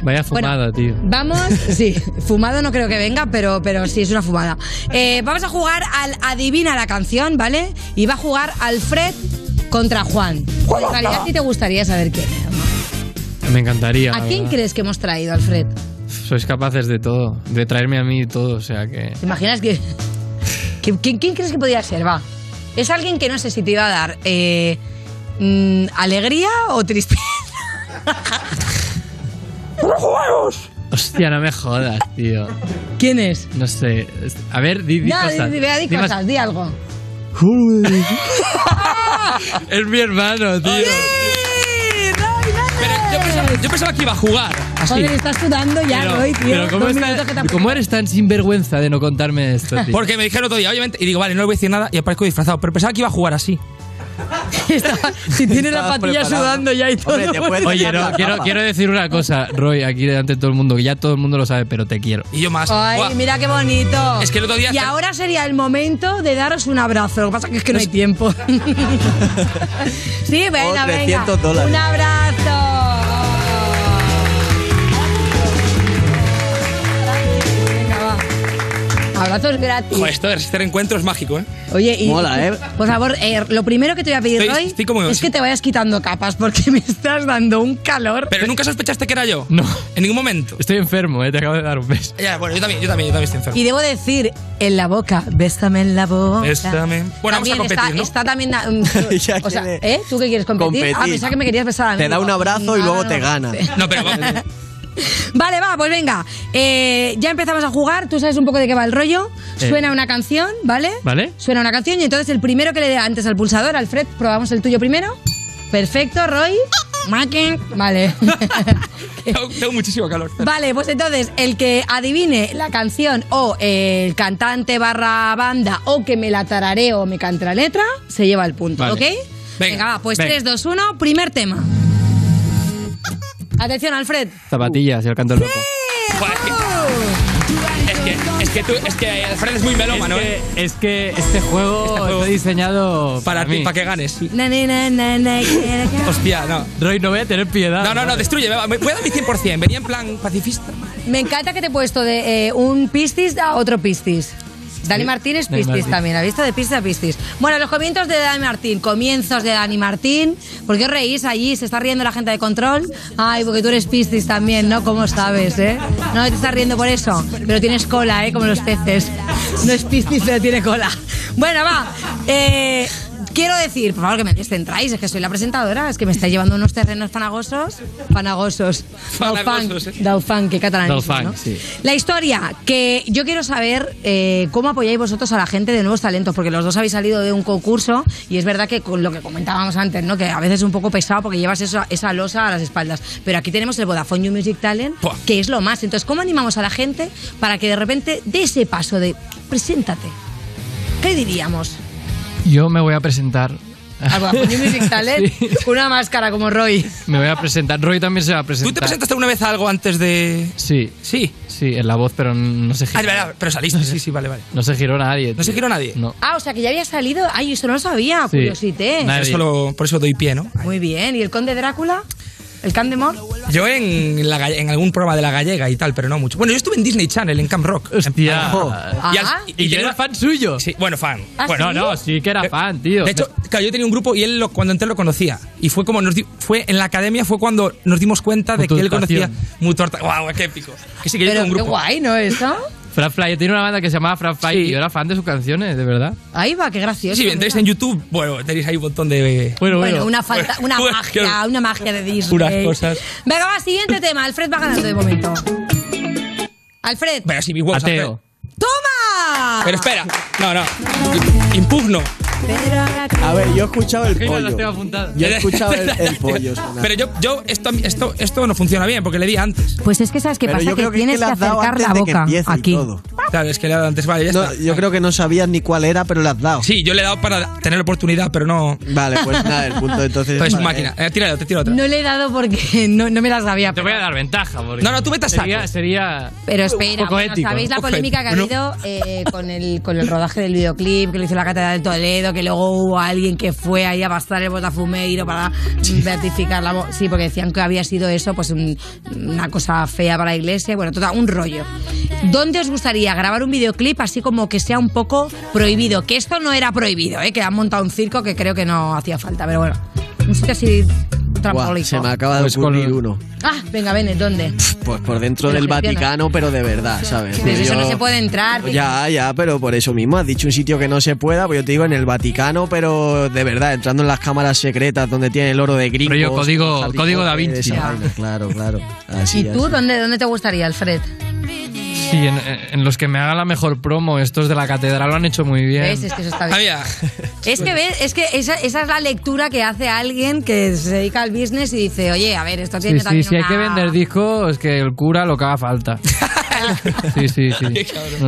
Speaker 17: Vaya fumada, tío.
Speaker 4: Vamos, [laughs] sí, fumado no creo que venga, pero, pero sí, es una fumada. Eh, vamos a jugar al Adivina la canción, ¿vale? Y va a jugar Alfred contra Juan. En realidad, sí te gustaría saber quién es.
Speaker 17: Me encantaría.
Speaker 4: ¿A quién
Speaker 17: verdad.
Speaker 4: crees que hemos traído, Alfred?
Speaker 17: Sois capaces de todo, de traerme a mí todo, o sea que...
Speaker 4: ¿Te imaginas que, que- ¿quién, quién crees que podría ser? Va. Es alguien que no sé si te iba a dar eh, mm, alegría o tristeza. [laughs]
Speaker 17: Hostia, no me jodas, tío.
Speaker 4: ¿Quién es?
Speaker 17: No sé. A ver, di, di cosas.
Speaker 4: di, di, di
Speaker 17: Di más-
Speaker 4: cosas, di algo. [laughs]
Speaker 17: Es mi hermano, tío.
Speaker 23: Yo pensaba, yo pensaba que iba a jugar. Así.
Speaker 4: Joder, estás sudando ya,
Speaker 17: Pero,
Speaker 4: Roy, tío.
Speaker 17: pero ¿cómo,
Speaker 4: Dos
Speaker 17: está-
Speaker 4: minutos que te ha-
Speaker 17: ¿cómo eres tan sinvergüenza de no contarme esto, tío?
Speaker 23: Porque me dijeron otro día, obviamente, y digo, vale, no le voy a decir nada y aparezco disfrazado. Pero pensaba que iba a jugar así. [laughs]
Speaker 4: Si tiene la
Speaker 23: Estabas
Speaker 4: patilla
Speaker 23: preparado.
Speaker 4: sudando ya y todo.
Speaker 17: Oye, no, quiero, quiero decir una cosa, Roy, aquí delante de todo el mundo, que ya todo el mundo lo sabe, pero te quiero.
Speaker 23: Y yo más.
Speaker 4: Ay,
Speaker 23: Buah.
Speaker 4: mira qué bonito.
Speaker 23: Es que el otro día-
Speaker 4: Y ahora sería el momento de daros un abrazo. Lo que pasa es que no hay tiempo. [laughs] sí, venga, venga.
Speaker 24: 300 dólares.
Speaker 4: Un abrazo. Abrazos gratis.
Speaker 23: Joder, esto, este reencuentro es mágico, ¿eh?
Speaker 4: Oye, y
Speaker 24: Mola, ¿eh?
Speaker 4: por favor, eh, lo primero que te voy a pedir,
Speaker 23: Estoy-
Speaker 4: Roy,
Speaker 23: estoy como-
Speaker 4: es que te vayas quitando capas porque [laughs] me estás dando un calor.
Speaker 23: Pero nunca sospechaste que era yo.
Speaker 17: No.
Speaker 23: En ningún momento.
Speaker 17: Estoy enfermo, eh, te acabo de dar un beso.
Speaker 23: Ya, bueno, yo también, yo también, yo también estoy enfermo.
Speaker 4: Y debo decir, en la boca, bésame en la boca.
Speaker 23: Bésame. Bueno, vamos a
Speaker 4: También
Speaker 23: competir,
Speaker 4: está,
Speaker 23: ¿no?
Speaker 4: está también. um, [laughs]
Speaker 24: Ya
Speaker 4: o sea,
Speaker 24: quiere
Speaker 4: ¿eh? ¿Tú qué quieres competir? Ah,
Speaker 24: competir.
Speaker 4: pensaba que me querías besar a mí.
Speaker 24: Te da un abrazo y luego
Speaker 4: no,
Speaker 24: te
Speaker 4: no.
Speaker 24: gana.
Speaker 23: No, pero [laughs] vamos.
Speaker 4: Vale, va, pues venga. Eh, ya empezamos a jugar. Tú sabes un poco de qué va el rollo.
Speaker 17: Eh.
Speaker 4: Suena una canción, ¿vale?
Speaker 17: ¿Vale?
Speaker 4: Suena una canción y entonces el primero que le dé antes al pulsador, Alfred, probamos el tuyo primero. Perfecto, Roy. Macken. Vale. [laughs]
Speaker 23: tengo, tengo muchísimo calor.
Speaker 4: Vale, pues entonces el que adivine la canción o el cantante barra banda o que me la tarareo o me cante la letra, se lleva el punto,
Speaker 17: Vale.
Speaker 4: ¿ok? Venga, va, pues
Speaker 17: Venga.
Speaker 4: 3, 2, 1, primer tema. Atención, Alfred.
Speaker 17: Zapatillas y el canto del loco.
Speaker 23: Es que, es que, es que tú, es que Alfred es muy melómano,
Speaker 17: es,
Speaker 23: ¿eh?
Speaker 17: que, es que este juego,
Speaker 23: Este juego-
Speaker 17: está diseñado
Speaker 23: Para ti, para que ganes.
Speaker 4: Na, na, na.
Speaker 23: Hostia, no.
Speaker 17: Roy, no voy a tener piedad.
Speaker 23: No, no, no, destruye. Voy a dar mi 100%. Venía en plan pacifista.
Speaker 4: Me encanta que te he puesto de eh, un pistis a otro pistis. Dani Martín es
Speaker 17: Dani
Speaker 4: pistis
Speaker 17: Martín.
Speaker 4: también, ¿has visto? De pistis a pistis. Bueno, los comienzos de Dani Martín, comienzos de Dani Martín. ¿Por qué os reís allí? ¿Se está riendo la gente de control? Ay, porque tú eres pistis también, ¿no? ¿Cómo sabes, eh? No te estás riendo por eso, pero tienes cola, ¿eh? Como los peces. No es pistis, pero tiene cola. Bueno, va. Eh, quiero decir, por favor, que me descentráis, es que soy la presentadora, es que me estáis llevando unos terrenos. Fanagosos, Del funk, del funk, que catalán.
Speaker 17: Funk, sí.
Speaker 4: La historia, que yo quiero saber eh, cómo apoyáis vosotros a la gente de nuevos talentos, porque los dos habéis salido de un concurso y es verdad que con lo que comentábamos antes, ¿no? que a veces es un poco pesado porque llevas eso- esa losa a las espaldas. Pero aquí tenemos el Vodafone You Music Talent, que es lo más. Entonces, ¿cómo animamos a la gente para que de repente dé ese paso de preséntate? ¿Qué diríamos?
Speaker 17: Yo me voy a presentar.
Speaker 4: Al Vodafone You Music [laughs] Talent, una máscara como Roy.
Speaker 17: Me voy a presentar. Roy también se va a presentar.
Speaker 23: ¿Tú te presentaste alguna vez a algo antes de...?
Speaker 17: Sí.
Speaker 23: Sí.
Speaker 17: Sí, en la voz, pero no se giró.
Speaker 23: Ah, verdad, pero saliste, sí, sí, vale, vale.
Speaker 17: No se giró nadie.
Speaker 23: ¿No se giró nadie?
Speaker 17: No.
Speaker 4: Ah, o sea que ya había salido. Ay, eso no lo sabía,
Speaker 17: Sí.
Speaker 4: curiosité.
Speaker 23: Por eso, lo- por eso doy pie, ¿no?
Speaker 4: Muy bien. ¿Y el Conde Drácula? ¿El Candemor?
Speaker 23: Yo en, la en algún programa de la gallega y tal, pero no mucho. Bueno, yo estuve en Disney Channel, en Camp Rock.
Speaker 17: Hostia.
Speaker 23: Y, al-
Speaker 4: Ah.
Speaker 17: Y yo era fan suyo.
Speaker 23: Sí, bueno, fan.
Speaker 4: ¿Ah,
Speaker 23: bueno,
Speaker 4: sí?
Speaker 17: No, no, sí que era fan, tío.
Speaker 23: De hecho, claro, yo tenía un grupo y él lo- cuando entré lo conocía. Y fue como nos di- fue en la academia fue cuando nos dimos cuenta de que él conocía Mutuarta. ¡Guau, qué épico! Que sí que yo
Speaker 4: Pero
Speaker 23: tengo un
Speaker 4: qué
Speaker 23: grupo.
Speaker 4: guay, ¿no? Eso.
Speaker 17: Fran Fly, tiene una banda que se llamaba Fran Fly y yo era fan de sus canciones, de verdad.
Speaker 4: Ahí va, qué gracioso.
Speaker 23: Sí, entréis en YouTube, bueno, tenéis ahí un montón de.
Speaker 17: Bueno,
Speaker 4: Bueno, una falta, una
Speaker 23: Bueno,
Speaker 4: magia, una magia de Disney.
Speaker 23: Puras cosas.
Speaker 4: Venga, va, siguiente tema. Alfred va ganando de momento. Alfred.
Speaker 23: Mis huevos.
Speaker 17: Ateo.
Speaker 23: Alfred.
Speaker 4: ¡Toma!
Speaker 23: Pero espera, no, no. Impugno.
Speaker 3: A ver, yo he escuchado el
Speaker 17: las
Speaker 3: pollo. Yo he escuchado el, el pollo. [laughs] sonar.
Speaker 23: Pero yo, yo esto, esto, esto no funciona bien porque le di antes.
Speaker 4: Pues es que sabes qué
Speaker 3: Pero
Speaker 4: pasa,
Speaker 3: yo
Speaker 4: que
Speaker 3: creo que, es
Speaker 4: tienes
Speaker 3: que
Speaker 4: que, acercar la boca aquí.
Speaker 3: todo.
Speaker 23: Claro, es que le he dado antes, vale, ya
Speaker 3: No,
Speaker 23: está.
Speaker 3: yo creo que no sabías ni cuál era, pero le has dado.
Speaker 23: Sí, yo le he dado para tener oportunidad, pero no.
Speaker 3: Vale, pues nada, el punto entonces.
Speaker 23: Pues
Speaker 3: para
Speaker 23: máquina. Eh, tíralo, te tiro otra.
Speaker 4: No le he dado porque [laughs] no, no me la sabía.
Speaker 17: Te voy a dar ventaja. Porque
Speaker 23: No, no, tú saco.
Speaker 17: sería, sería
Speaker 4: Pero espera,
Speaker 17: un poco
Speaker 4: bueno,
Speaker 17: ético.
Speaker 4: ¿sabéis la polémica que ha habido eh, con, el, con el rodaje del videoclip que lo hizo la Catedral de Toledo? Que luego hubo alguien que fue ahí a bastar el botafumeiro para beatificar la... mo- Sí, porque decían que había sido eso, pues un- una cosa fea para la iglesia. Bueno, total, un rollo. ¿Dónde os gustaría grabar un videoclip así como que sea un poco prohibido? Que esto no era prohibido, ¿eh? que han montado un circo que creo que no hacía falta, pero bueno. Un sitio así
Speaker 3: se me acaba de
Speaker 17: Pues con-
Speaker 3: uno.
Speaker 4: Ah, venga, Bennett, ¿dónde?
Speaker 3: Pues por dentro
Speaker 4: Pero
Speaker 3: del. Vaticano, pero de verdad, ¿sabes?
Speaker 4: Pero eso
Speaker 3: Yo-
Speaker 4: no se puede entrar.
Speaker 3: Ya, ya, pero por eso mismo has dicho un sitio que no se pueda, pues yo te digo en el Vaticano, pero de verdad, entrando en las cámaras secretas donde tiene el oro de gringos.
Speaker 17: Rollo código-
Speaker 3: Harry
Speaker 17: código Da Vinci.
Speaker 3: vaina, claro, claro. Así,
Speaker 4: ¿Y tú
Speaker 3: así.
Speaker 4: dónde, dónde te gustaría, Alfred?
Speaker 17: Sí, en, en los que me haga la mejor promo. Estos de la catedral lo han hecho muy bien.
Speaker 4: ¿Ves? Es que eso está bien.
Speaker 23: Había. [laughs]
Speaker 4: Es que ves, es que esa, esa es la lectura que hace alguien que se dedica al business y dice, oye, a ver, esto
Speaker 17: Sí,
Speaker 4: tiene
Speaker 17: sí,
Speaker 4: también
Speaker 17: si hay
Speaker 4: una-
Speaker 17: que vender discos, que el cura lo que haga falta. [laughs] Sí, sí, sí.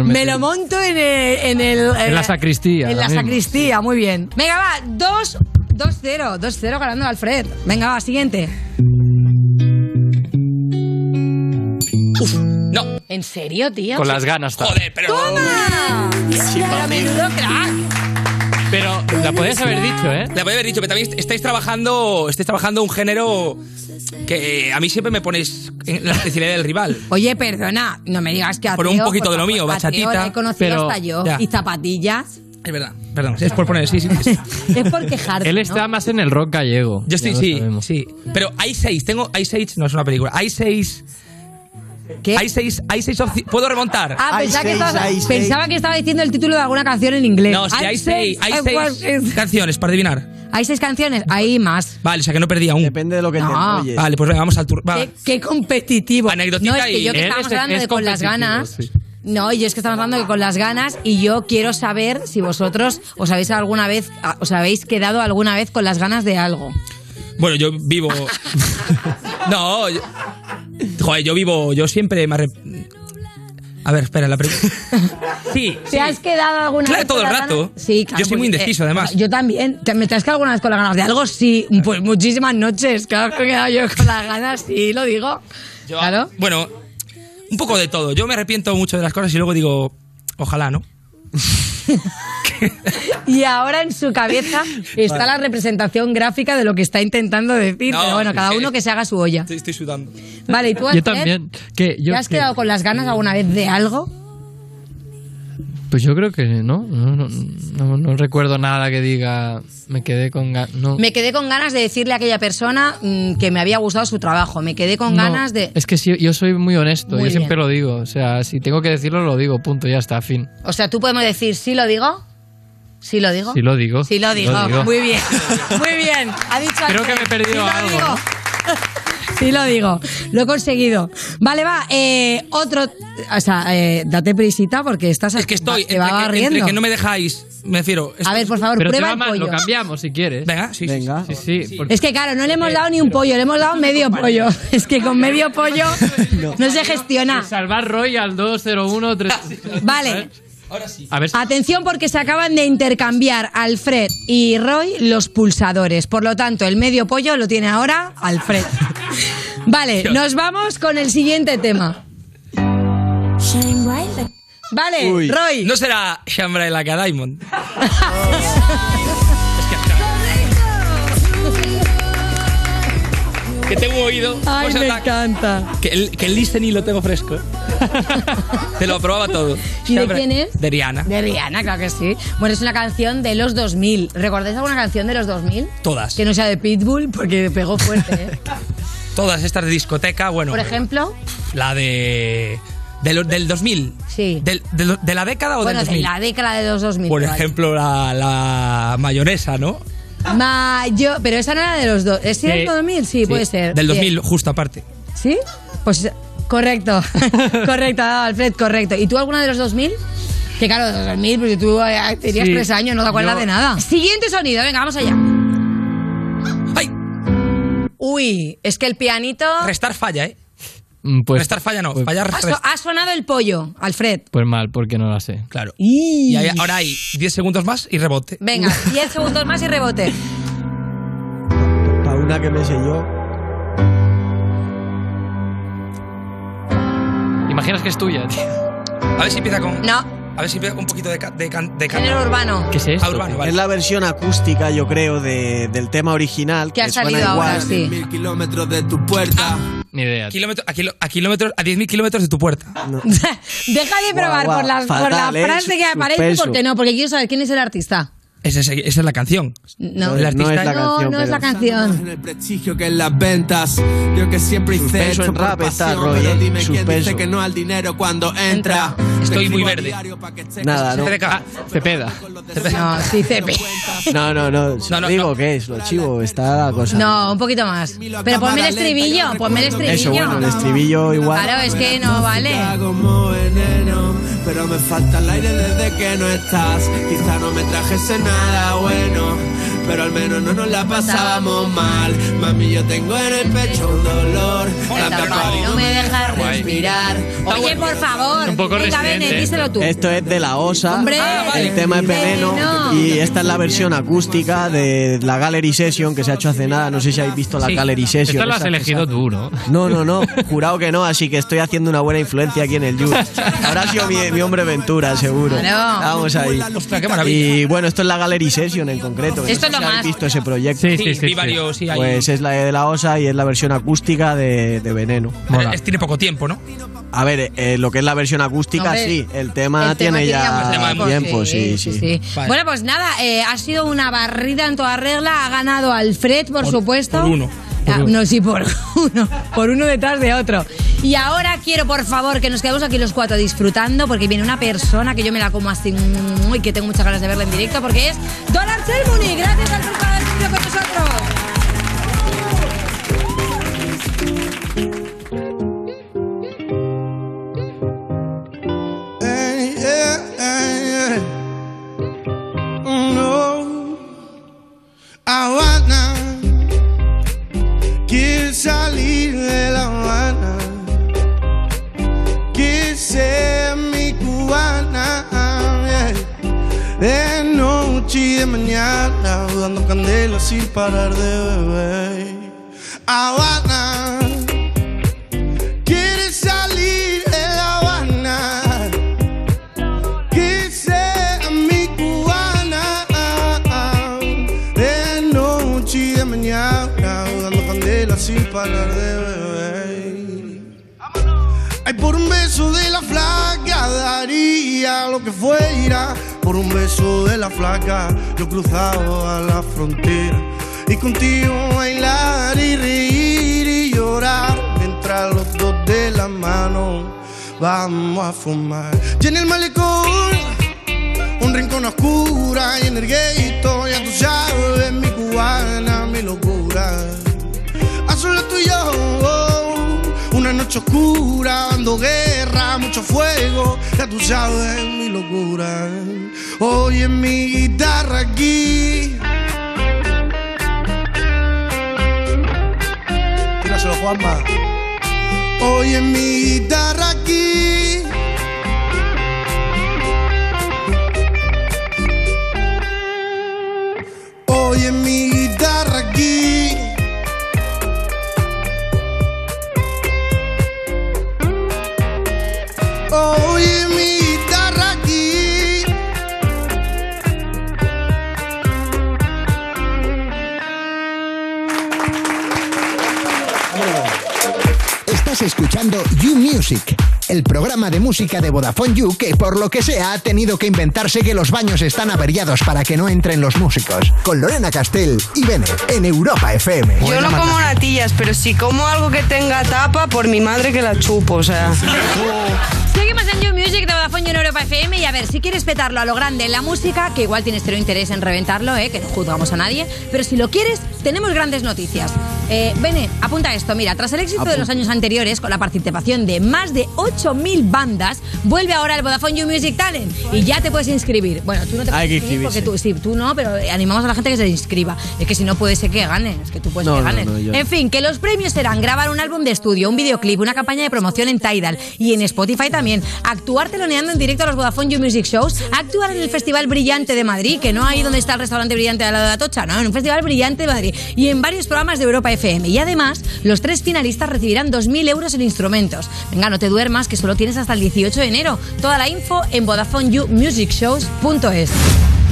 Speaker 4: Me lo monto en el... En, el,
Speaker 17: En la sacristía,
Speaker 4: En la
Speaker 17: mismo.
Speaker 4: sacristía, muy bien. Venga, va, 2 2-0, 2-0 ganando Alfred. Venga, va, siguiente. ¿En serio, tío?
Speaker 17: Con las ganas. tal.
Speaker 23: Joder, pero.
Speaker 4: ¡Toma! Pero menudo crack.
Speaker 17: Pero la podías haber dicho, ¿eh?
Speaker 23: Le podía haber dicho, pero también estáis trabajando, estáis trabajando un género que a mí siempre me ponéis en la especialidad del rival.
Speaker 4: Oye, perdona, no me digas que a
Speaker 23: Por un poquito de lo mío, bachatita,
Speaker 4: la he conocido
Speaker 23: pero-
Speaker 4: hasta yo.
Speaker 23: Ya.
Speaker 4: Y zapatillas.
Speaker 23: Es verdad, perdón, es por poner, sí, sí. sí. [laughs]
Speaker 4: Es por quejarte,
Speaker 17: Él
Speaker 4: ¿no?
Speaker 17: está más en el rock gallego.
Speaker 23: Yo estoy, sí, sí. Pero hay seis, tengo, hay seis, no es una película, hay seis.
Speaker 4: ¿Qué?
Speaker 23: Hay seis, hay seis opci- ¿Puedo remontar?
Speaker 4: Ah,
Speaker 3: Hay
Speaker 4: pensaba, que
Speaker 3: seis,
Speaker 4: estaba,
Speaker 3: hay seis.
Speaker 4: pensaba que estaba diciendo el título de alguna canción en inglés.
Speaker 23: No, sí, hay seis, hay
Speaker 4: Hay
Speaker 23: seis canciones para adivinar.
Speaker 4: Hay seis canciones, hay más.
Speaker 23: Vale, o sea que no perdí aún.
Speaker 3: Depende de lo que te
Speaker 4: No.
Speaker 3: enrolles.
Speaker 23: Vale, pues venga, vamos al turno.
Speaker 4: Qué, qué competitivo.
Speaker 23: Anecdotita
Speaker 4: no, es que yo que
Speaker 17: Él
Speaker 4: estamos
Speaker 17: es-
Speaker 4: hablando
Speaker 17: es
Speaker 4: de con las ganas.
Speaker 17: sí.
Speaker 4: No, yo es que estamos hablando de con las ganas y yo quiero saber si vosotros os habéis alguna vez, os habéis quedado alguna vez con las ganas de algo.
Speaker 23: Bueno, yo vivo. [laughs] no, yo... joder, yo vivo, yo siempre me arrep- A ver, espera, la pregunta. [laughs] Sí,
Speaker 4: ¿Te
Speaker 23: sí.
Speaker 4: has quedado alguna
Speaker 23: Claro,
Speaker 4: vez
Speaker 23: todo el rato.
Speaker 4: ganas? Sí, claro.
Speaker 23: Yo soy muy indeciso,
Speaker 4: eh,
Speaker 23: además.
Speaker 4: Yo también. ¿Te, ¿Me te has quedado alguna vez con las ganas de algo? Sí. Pues muchísimas noches. Claro que me he quedado yo con las ganas, sí, lo digo.
Speaker 23: Yo-
Speaker 4: Claro.
Speaker 23: Bueno, un poco de todo. Yo me arrepiento mucho de las cosas y luego digo, ojalá, ¿no? [laughs] [laughs]
Speaker 4: Y ahora en su cabeza está la representación gráfica de lo que está intentando decir.
Speaker 23: No,
Speaker 4: pero bueno, cada uno que se haga su olla.
Speaker 23: Estoy, estoy sudando.
Speaker 4: Vale, ¿y tú,
Speaker 17: Yo
Speaker 4: Alfred?
Speaker 17: también. Yo,
Speaker 4: ¿Te has
Speaker 17: que-
Speaker 4: quedado con las ganas alguna vez de algo?
Speaker 17: Pues yo creo que no. No, no, no- no recuerdo nada que diga. Me quedé con ganas. No.
Speaker 4: Me quedé con ganas de decirle a aquella persona mm, que me había gustado su trabajo. Me quedé con
Speaker 17: No,
Speaker 4: ganas de...
Speaker 17: Es que sí, yo soy muy honesto,
Speaker 4: Muy
Speaker 17: yo siempre lo digo. O sea, si tengo que decirlo, lo digo, punto, ya está, fin.
Speaker 4: O sea, tú podemos decir, sí lo digo. Sí lo digo.
Speaker 17: Sí lo digo.
Speaker 4: Sí lo digo.
Speaker 17: Lo digo.
Speaker 4: Muy bien. Muy bien. Ha dicho
Speaker 17: Creo que me he perdido
Speaker 4: Sí lo
Speaker 17: algo,
Speaker 4: digo.
Speaker 17: ¿no? [laughs]
Speaker 4: Sí lo digo. Lo he conseguido. Vale, va. eh, otro. O sea, eh, date prisita porque estás.
Speaker 23: Es que estoy
Speaker 4: Te va
Speaker 23: entre, que,
Speaker 4: barriendo.
Speaker 23: entre que no me dejáis, me refiero.
Speaker 4: A ver, por favor,
Speaker 17: Pero
Speaker 4: prueba
Speaker 17: va
Speaker 4: el
Speaker 17: mal,
Speaker 4: pollo.
Speaker 17: lo cambiamos si quieres.
Speaker 23: Venga, sí.
Speaker 3: Venga.
Speaker 17: Sí, sí. porque-
Speaker 4: Es que claro, no le hemos dado ni un pollo, le hemos dado medio pollo. [laughs] Es que con medio pollo [laughs] no se gestiona.
Speaker 17: Salvar Roy al 201 3...
Speaker 4: Vale.
Speaker 17: A ver si...
Speaker 4: Atención porque se acaban de intercambiar Alfred y Roy los pulsadores. Por lo tanto, el medio pollo lo tiene ahora Alfred. [laughs] Vale, nos vamos con el siguiente tema. Vale,
Speaker 23: Uy.
Speaker 4: Roy.
Speaker 23: No será Shambra la que a Diamond. [laughs] que tengo oído.
Speaker 4: Ay,
Speaker 23: Pues
Speaker 4: me encanta.
Speaker 23: Que el, que el listening lo tengo fresco. Te lo aprobaba todo.
Speaker 4: ¿Y de quién es?
Speaker 23: De Rihanna.
Speaker 4: De Rihanna, claro que sí. Bueno, es una canción de los 2000. ¿Recordáis alguna canción de los 2000?
Speaker 23: Todas.
Speaker 4: Que no sea de Pitbull, porque pegó fuerte, ¿eh? [laughs]
Speaker 23: Todas estas de discoteca, bueno.
Speaker 4: Por ejemplo,
Speaker 23: La de. de lo- del 2000.
Speaker 4: Sí.
Speaker 23: Del- de, lo- de la década o
Speaker 4: bueno,
Speaker 23: del
Speaker 4: de
Speaker 23: 2000?
Speaker 4: la década de los 2000.
Speaker 23: Por ejemplo, la, la mayonesa, ¿no?
Speaker 4: Ma, yo, pero esa no era de los dos. ¿Es
Speaker 23: Sí.
Speaker 4: del 2000? Sí, puede ser.
Speaker 23: Del
Speaker 4: Bien.
Speaker 23: 2000, justo aparte.
Speaker 4: ¿Sí? Pues correcto. [laughs] correcto, Alfred, correcto. ¿Y tú alguna de los 2000? Que claro, de los 2000, porque tú eh, tenías
Speaker 23: Sí.
Speaker 4: tres años, no te acuerdas
Speaker 23: Yo-
Speaker 4: de nada. Siguiente sonido, venga, vamos allá.
Speaker 23: ¡Ay!
Speaker 4: Uy, es que el pianito...
Speaker 23: Restar falla, ¿eh?
Speaker 17: Mm, Pues,
Speaker 23: Restar falla no, fallar
Speaker 4: Ha, so-
Speaker 23: rest-
Speaker 4: ha sonado el pollo, Alfred.
Speaker 17: pues mal, porque no la sé.
Speaker 23: Claro.
Speaker 4: Y...
Speaker 23: Y ahí- ahora hay 10 segundos más y rebote.
Speaker 4: Venga, [laughs] 10 segundos más y rebote.
Speaker 3: Para una que me sé yo.
Speaker 17: Imaginas que es tuya, tío.
Speaker 23: A ver si empieza con.
Speaker 4: No,
Speaker 23: A ver si empieza con un poquito de, de, can- de
Speaker 4: género urbano.
Speaker 17: ¿Qué es esto?
Speaker 23: Ah, urbano, vale.
Speaker 3: Es la versión acústica, yo creo, de- del tema original.
Speaker 4: Que ha
Speaker 3: suena
Speaker 4: salido ahora,
Speaker 3: igual.
Speaker 4: sí.
Speaker 25: Mil kilómetros de tu puerta.
Speaker 17: Ni idea.
Speaker 23: Kilómetro- a, kilo- a kilómetros, a 10.000 kilómetros de tu puerta. [laughs]
Speaker 4: Deja de probar
Speaker 3: guau,
Speaker 4: por, la, por
Speaker 3: fatal,
Speaker 4: la
Speaker 3: ¿eh?
Speaker 4: frase que aparece, porque no, porque quiero saber quién es el artista.
Speaker 23: Esa es, esa es la canción.
Speaker 4: No,
Speaker 23: El artista
Speaker 3: es la
Speaker 4: no,
Speaker 3: canción,
Speaker 4: no es la canción.
Speaker 25: En el prestigio que en las ventas. Yo que siempre hice
Speaker 3: Suspenso
Speaker 25: esto
Speaker 3: en
Speaker 25: por
Speaker 3: rap está, Roy,
Speaker 25: pero dime quién dice
Speaker 3: Suspenso.
Speaker 25: que no al dinero cuando entra.
Speaker 23: Estoy muy verde.
Speaker 3: Nada, ¿no?
Speaker 23: CDK.
Speaker 17: Cepeda.
Speaker 4: No, sí, Cepe.
Speaker 3: No, no, no.
Speaker 23: No, no,
Speaker 3: digo
Speaker 23: no.
Speaker 3: que es, lo chivo, está la cosa.
Speaker 4: No, un poquito más. Pero ponme el estribillo, ponme el estribillo.
Speaker 3: Eso, bueno, el estribillo igual.
Speaker 4: Claro, es que no vale.
Speaker 25: Pero me falta el aire desde que no estás. Quizá no me trajese nada bueno, pero al menos no nos la pasábamos mal. Mami, yo tengo en el pecho un dolor. Tanta
Speaker 4: parte no me deja respirar. Oye, por favor.
Speaker 17: Un poco
Speaker 4: Venga, Bene, díselo tú.
Speaker 3: Esto es de la OSA.
Speaker 4: Hombre. Ah.
Speaker 3: El tema es veneno.
Speaker 4: Veneno.
Speaker 3: Y esta es la versión acústica de la Gallery Session que se ha hecho hace nada. No sé si habéis visto la
Speaker 23: Sí.
Speaker 3: Gallery Session.
Speaker 17: Esta la has
Speaker 3: esa
Speaker 17: elegido
Speaker 3: se-
Speaker 17: tú, ¿no?
Speaker 3: No, no, no. Jurado que no. Así que estoy haciendo una buena influencia aquí en el You. Habrá sido mi, mi hombre Ventura, seguro.
Speaker 4: Claro.
Speaker 3: Vamos ahí.
Speaker 23: Ostras, qué maravilla.
Speaker 3: Y bueno, esto es la Gallery Session en concreto.
Speaker 4: Esto
Speaker 3: no
Speaker 4: más.
Speaker 3: visto ese proyecto.
Speaker 17: Sí,
Speaker 23: Sí,
Speaker 17: sí, sí.
Speaker 23: vi
Speaker 17: sí.
Speaker 23: varios, sí, hay.
Speaker 3: Pues es la de la OSA y es la versión acústica de, de Veneno.
Speaker 17: Mola.
Speaker 23: Es- tiene poco tiempo, ¿no?
Speaker 3: A ver, eh, lo que es la versión acústica,
Speaker 4: Hombre,
Speaker 3: sí. El tema
Speaker 4: El tema
Speaker 3: tiene
Speaker 4: tiene
Speaker 3: ya
Speaker 23: tiempo,
Speaker 3: tiempo, sí, sí.
Speaker 23: Vale.
Speaker 4: Bueno, pues nada, eh, ha sido una barrida en toda regla. Ha ganado Alfred, por,
Speaker 23: Por-
Speaker 4: supuesto.
Speaker 23: por uno.
Speaker 4: Ah, no, sí, por [laughs] uno. Por uno detrás de otro. Y ahora quiero, por favor, que nos quedemos aquí los cuatro disfrutando, porque viene una persona que yo me la como así y que tengo muchas ganas de verla en directo, porque es Dollar Ceremony. Gracias, Alfred, por haber venido con nosotros.
Speaker 25: Oye, mi guitarra aquí.
Speaker 26: Estás escuchando You Music, el programa de música de Vodafone You que por lo que sea ha tenido que inventarse que los baños están averiados para que no entren los músicos. Con Lorena Castell y Bennett en Europa FM.
Speaker 27: Yo no como natillas, pero si como algo que tenga tapa, por mi madre que la chupo, o sea.
Speaker 4: Seguimos en You Music de Vodafone You en Europa FM y a ver, si quieres petarlo a lo grande en la música, que igual tienes cero interés en reventarlo, ¿eh? que no juzgamos a nadie, pero si lo quieres, tenemos grandes noticias. Eh, Bene, apunta esto, mira, tras el éxito de los años anteriores, con la participación de más de 8.000 bandas, vuelve ahora el Vodafone You Music Talent y ya te puedes inscribir. Bueno, tú no te puedes inscribir porque tú, sí, tú no, pero animamos a la gente que se inscriba. Es que si no puede ser que ganes, es que tú puedes
Speaker 28: No,
Speaker 4: que ganes.
Speaker 28: no,
Speaker 4: en fin, que los premios serán grabar un álbum de estudio, un videoclip, una campaña de promoción en Tidal y en Spotify también, actuar teloneando en directo a los Vodafone You Music Shows, actuar en el Festival Brillante de Madrid, que no ahí donde está el restaurante brillante al lado de la Tocha, no, en un Festival Brillante de Madrid y en varios programas de Europa FM. Y además, los tres finalistas recibirán 2.000 euros en instrumentos. Venga, no te duermas, que solo tienes hasta el 18 de enero. Toda la info en VodafoneYouMusicShows.es.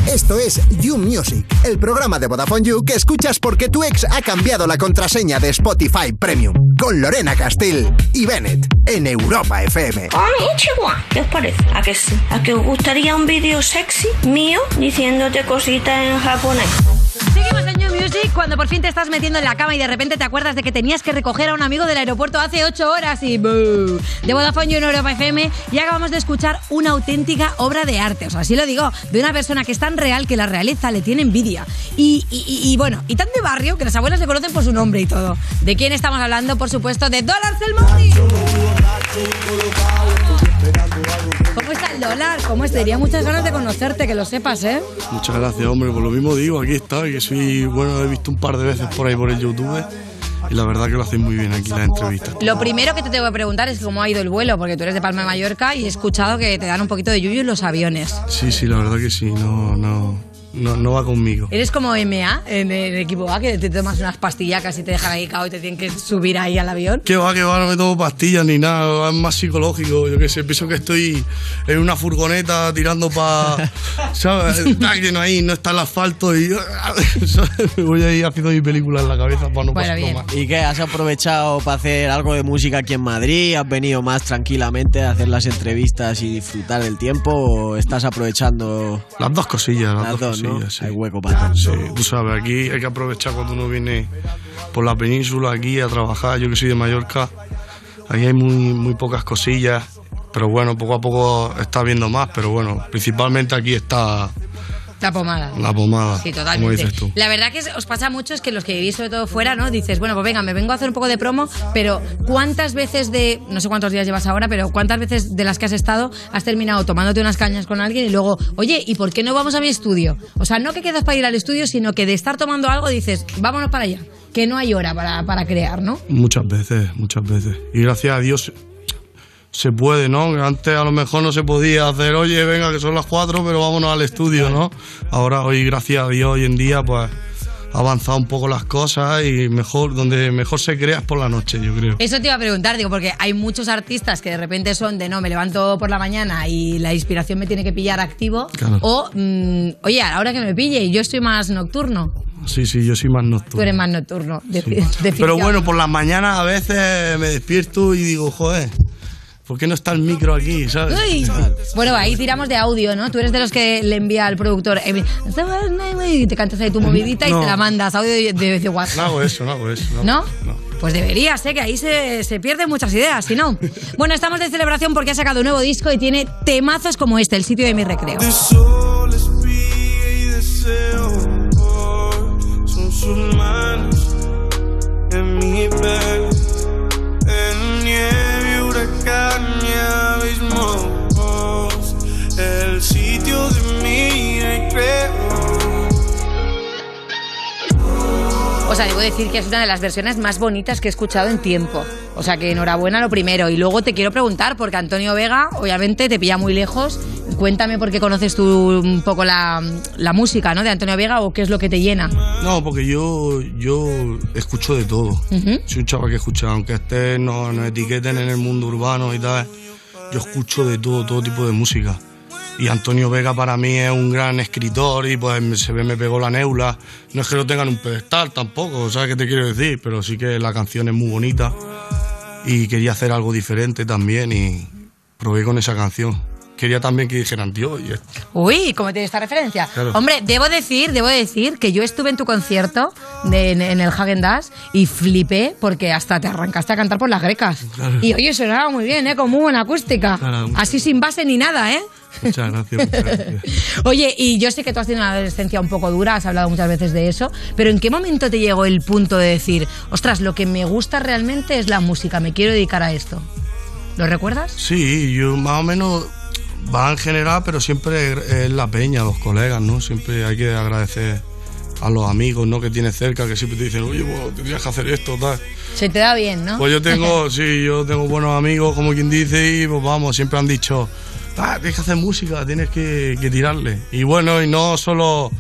Speaker 26: Esto es You Music, el programa de Vodafone You que escuchas porque tu ex ha cambiado la contraseña de Spotify Premium. Con Lorena Castell y Bennett en Europa FM.
Speaker 29: Konnichiwa. ¿Qué os parece? ¿A que sí? ¿A que os gustaría un vídeo sexy mío diciéndote cositas en japonés?
Speaker 4: Seguimos en New Music cuando por fin te estás metiendo en la cama y de repente te acuerdas de que tenías que recoger a un amigo del aeropuerto hace 8 horas y. De Vodafone You en Europa FM y acabamos de escuchar una auténtica obra de arte, o sea, así lo digo, de una persona que es tan real que la realeza le tiene envidia. Y, y- y- y, bueno, y tan de barrio que las abuelas le conocen por su nombre y todo. ¿De quién estamos hablando? Por supuesto, de Dólar Selmoni. ¿Cómo está el dólar? ¿Cómo es? Tenía muchas ganas de conocerte, que lo sepas, ¿eh?
Speaker 25: Muchas gracias, hombre. Por lo mismo digo, aquí está, que soy, bueno, he visto un par de veces por ahí por el YouTube y la verdad que lo hacen muy bien aquí las entrevistas.
Speaker 4: Lo primero que te tengo que preguntar es cómo ha ido el vuelo, porque tú eres de Palma de Mallorca y he escuchado que te dan un poquito de yuyu en los aviones.
Speaker 25: Sí, sí, la verdad que sí, no, no, no, no va conmigo.
Speaker 4: Eres como MA en el equipo A, que te tomas unas pastillacas y te dejan ahí cao y te tienen que subir ahí al avión.
Speaker 25: Que va, que va, no me tomo pastillas ni nada, es más psicológico, yo qué sé, pienso que estoy en una furgoneta tirando para, [laughs] ¿sabes? Que no hay, no está el asfalto y [laughs] ¿sabes? me voy ahí haciendo mi película en la cabeza para no pasarlo más.
Speaker 28: ¿Y qué? ¿Has aprovechado para hacer algo de música aquí en Madrid? ¿Has venido más tranquilamente a hacer las entrevistas y disfrutar del tiempo? ¿O estás aprovechando
Speaker 25: Las dos cosillas, las,
Speaker 28: las
Speaker 25: dos,
Speaker 28: dos, no?
Speaker 25: sí.
Speaker 28: Hay hueco para
Speaker 25: Sí, tú sabes, aquí hay que aprovechar cuando uno viene por la península aquí a trabajar. Yo que soy de Mallorca, aquí hay muy, muy pocas cosillas, pero bueno, poco a poco está viendo más, pero bueno, principalmente aquí está
Speaker 4: La pomada.
Speaker 25: la pomada,
Speaker 4: Sí,
Speaker 25: como
Speaker 4: totalmente.
Speaker 25: dices tú.
Speaker 4: La verdad que os pasa mucho es que los que vivís sobre todo fuera, ¿no? Dices, bueno, pues venga, me vengo a hacer un poco de promo, pero ¿cuántas veces de, no sé cuántos días llevas ahora, pero cuántas veces de las que has estado has terminado tomándote unas cañas con alguien y luego, oye, ¿y por qué no vamos a mi estudio? O sea, no que quedas para ir al estudio, sino que de estar tomando algo dices, vámonos para allá, que no hay hora para, para crear, ¿no?
Speaker 25: Muchas veces, muchas veces. Y gracias a Dios se puede, ¿no? Antes a lo mejor no se podía hacer, oye, venga, que son las cuatro, pero vámonos al estudio, ¿no? Ahora, hoy, gracias a Dios, hoy en día, pues ha avanzado un poco las cosas y mejor, donde mejor se crea es por la noche, yo creo.
Speaker 4: Eso te iba a preguntar, digo, porque hay muchos artistas que de repente son de no, me levanto por la mañana y la inspiración me tiene que pillar activo.
Speaker 25: Claro.
Speaker 4: O, mm, oye, a la hora que me pille, y yo estoy más nocturno.
Speaker 25: Sí, sí, yo soy más
Speaker 4: Tú
Speaker 25: nocturno.
Speaker 4: eres más nocturno. de-
Speaker 25: Sí.
Speaker 4: de-
Speaker 25: Pero bueno, por las mañanas a veces me despierto y digo, joder, ¿por qué no está el micro aquí, sabes?
Speaker 4: Uy. Bueno, ahí tiramos de audio, ¿no? Tú eres de los que le envía al productor eh, y te cantas ahí tu movidita y
Speaker 25: No.
Speaker 4: te la mandas audio de, de- de
Speaker 25: No hago eso, no hago eso.
Speaker 4: ¿No? Pues deberías, ¿eh? Que ahí se, se pierden muchas ideas, si no. Bueno, estamos de celebración porque ha sacado un nuevo disco y tiene temazos como este, El sitio de mi recreo.
Speaker 25: De sol pide y deseo. Hoy son sus manos en mi piel. En nieve, El sitio de mi recreo.
Speaker 4: O sea, debo decir que es una de las versiones más bonitas que he escuchado en tiempo. O sea, que enhorabuena lo primero. Y luego te quiero preguntar, porque Antonio Vega, obviamente, te pilla muy lejos. Cuéntame por qué conoces tú un poco la, la música, ¿no? De Antonio Vega o qué es lo que te llena.
Speaker 25: No, porque yo, yo escucho de todo.
Speaker 4: Ujú.
Speaker 25: Soy un chaval que escucha, aunque esté, no nos etiqueten en el mundo urbano y tal. Yo escucho de todo, todo tipo de música. Y Antonio Vega para mí es un gran escritor y pues se ve me pegó la neula. No es que lo tengan en un pedestal tampoco, ¿sabes qué te quiero decir? Pero sí que la canción es muy bonita y quería hacer algo diferente también y probé con esa canción. Quería también que dijeran, tío, y esto.
Speaker 4: Uy, ¿cómo tiene esta referencia?
Speaker 25: Claro.
Speaker 4: Hombre, debo decir, debo decir que yo estuve en tu concierto de- en, en el Hagen Dazs y flipé porque hasta te arrancaste a cantar por las grecas.
Speaker 25: Claro.
Speaker 4: Y oye, sonaba muy bien, ¿eh? Con muy buena acústica.
Speaker 25: Claro,
Speaker 4: Así sin base ni nada, ¿eh?
Speaker 25: Muchas gracias. muchas gracias. [laughs]
Speaker 4: Oye, y yo sé que tú has tenido una adolescencia un poco dura, has hablado muchas veces de eso, pero ¿en qué momento te llegó el punto de decir, ostras, lo que me gusta realmente es la música, me quiero dedicar a esto? ¿Lo recuerdas?
Speaker 25: Sí, yo más o menos va en general, pero siempre es la peña, los colegas, ¿no? Siempre hay que agradecer a los amigos, ¿no? Que tienes cerca, que siempre te dicen, oye, pues tendrías que hacer esto, tal.
Speaker 4: Se te da bien, ¿no?
Speaker 25: Pues yo tengo, [laughs] sí, yo tengo buenos amigos, como quien dice, y pues vamos, siempre han dicho, "Ah, tienes que hacer música, tienes que, que tirarle. Y bueno, y no solo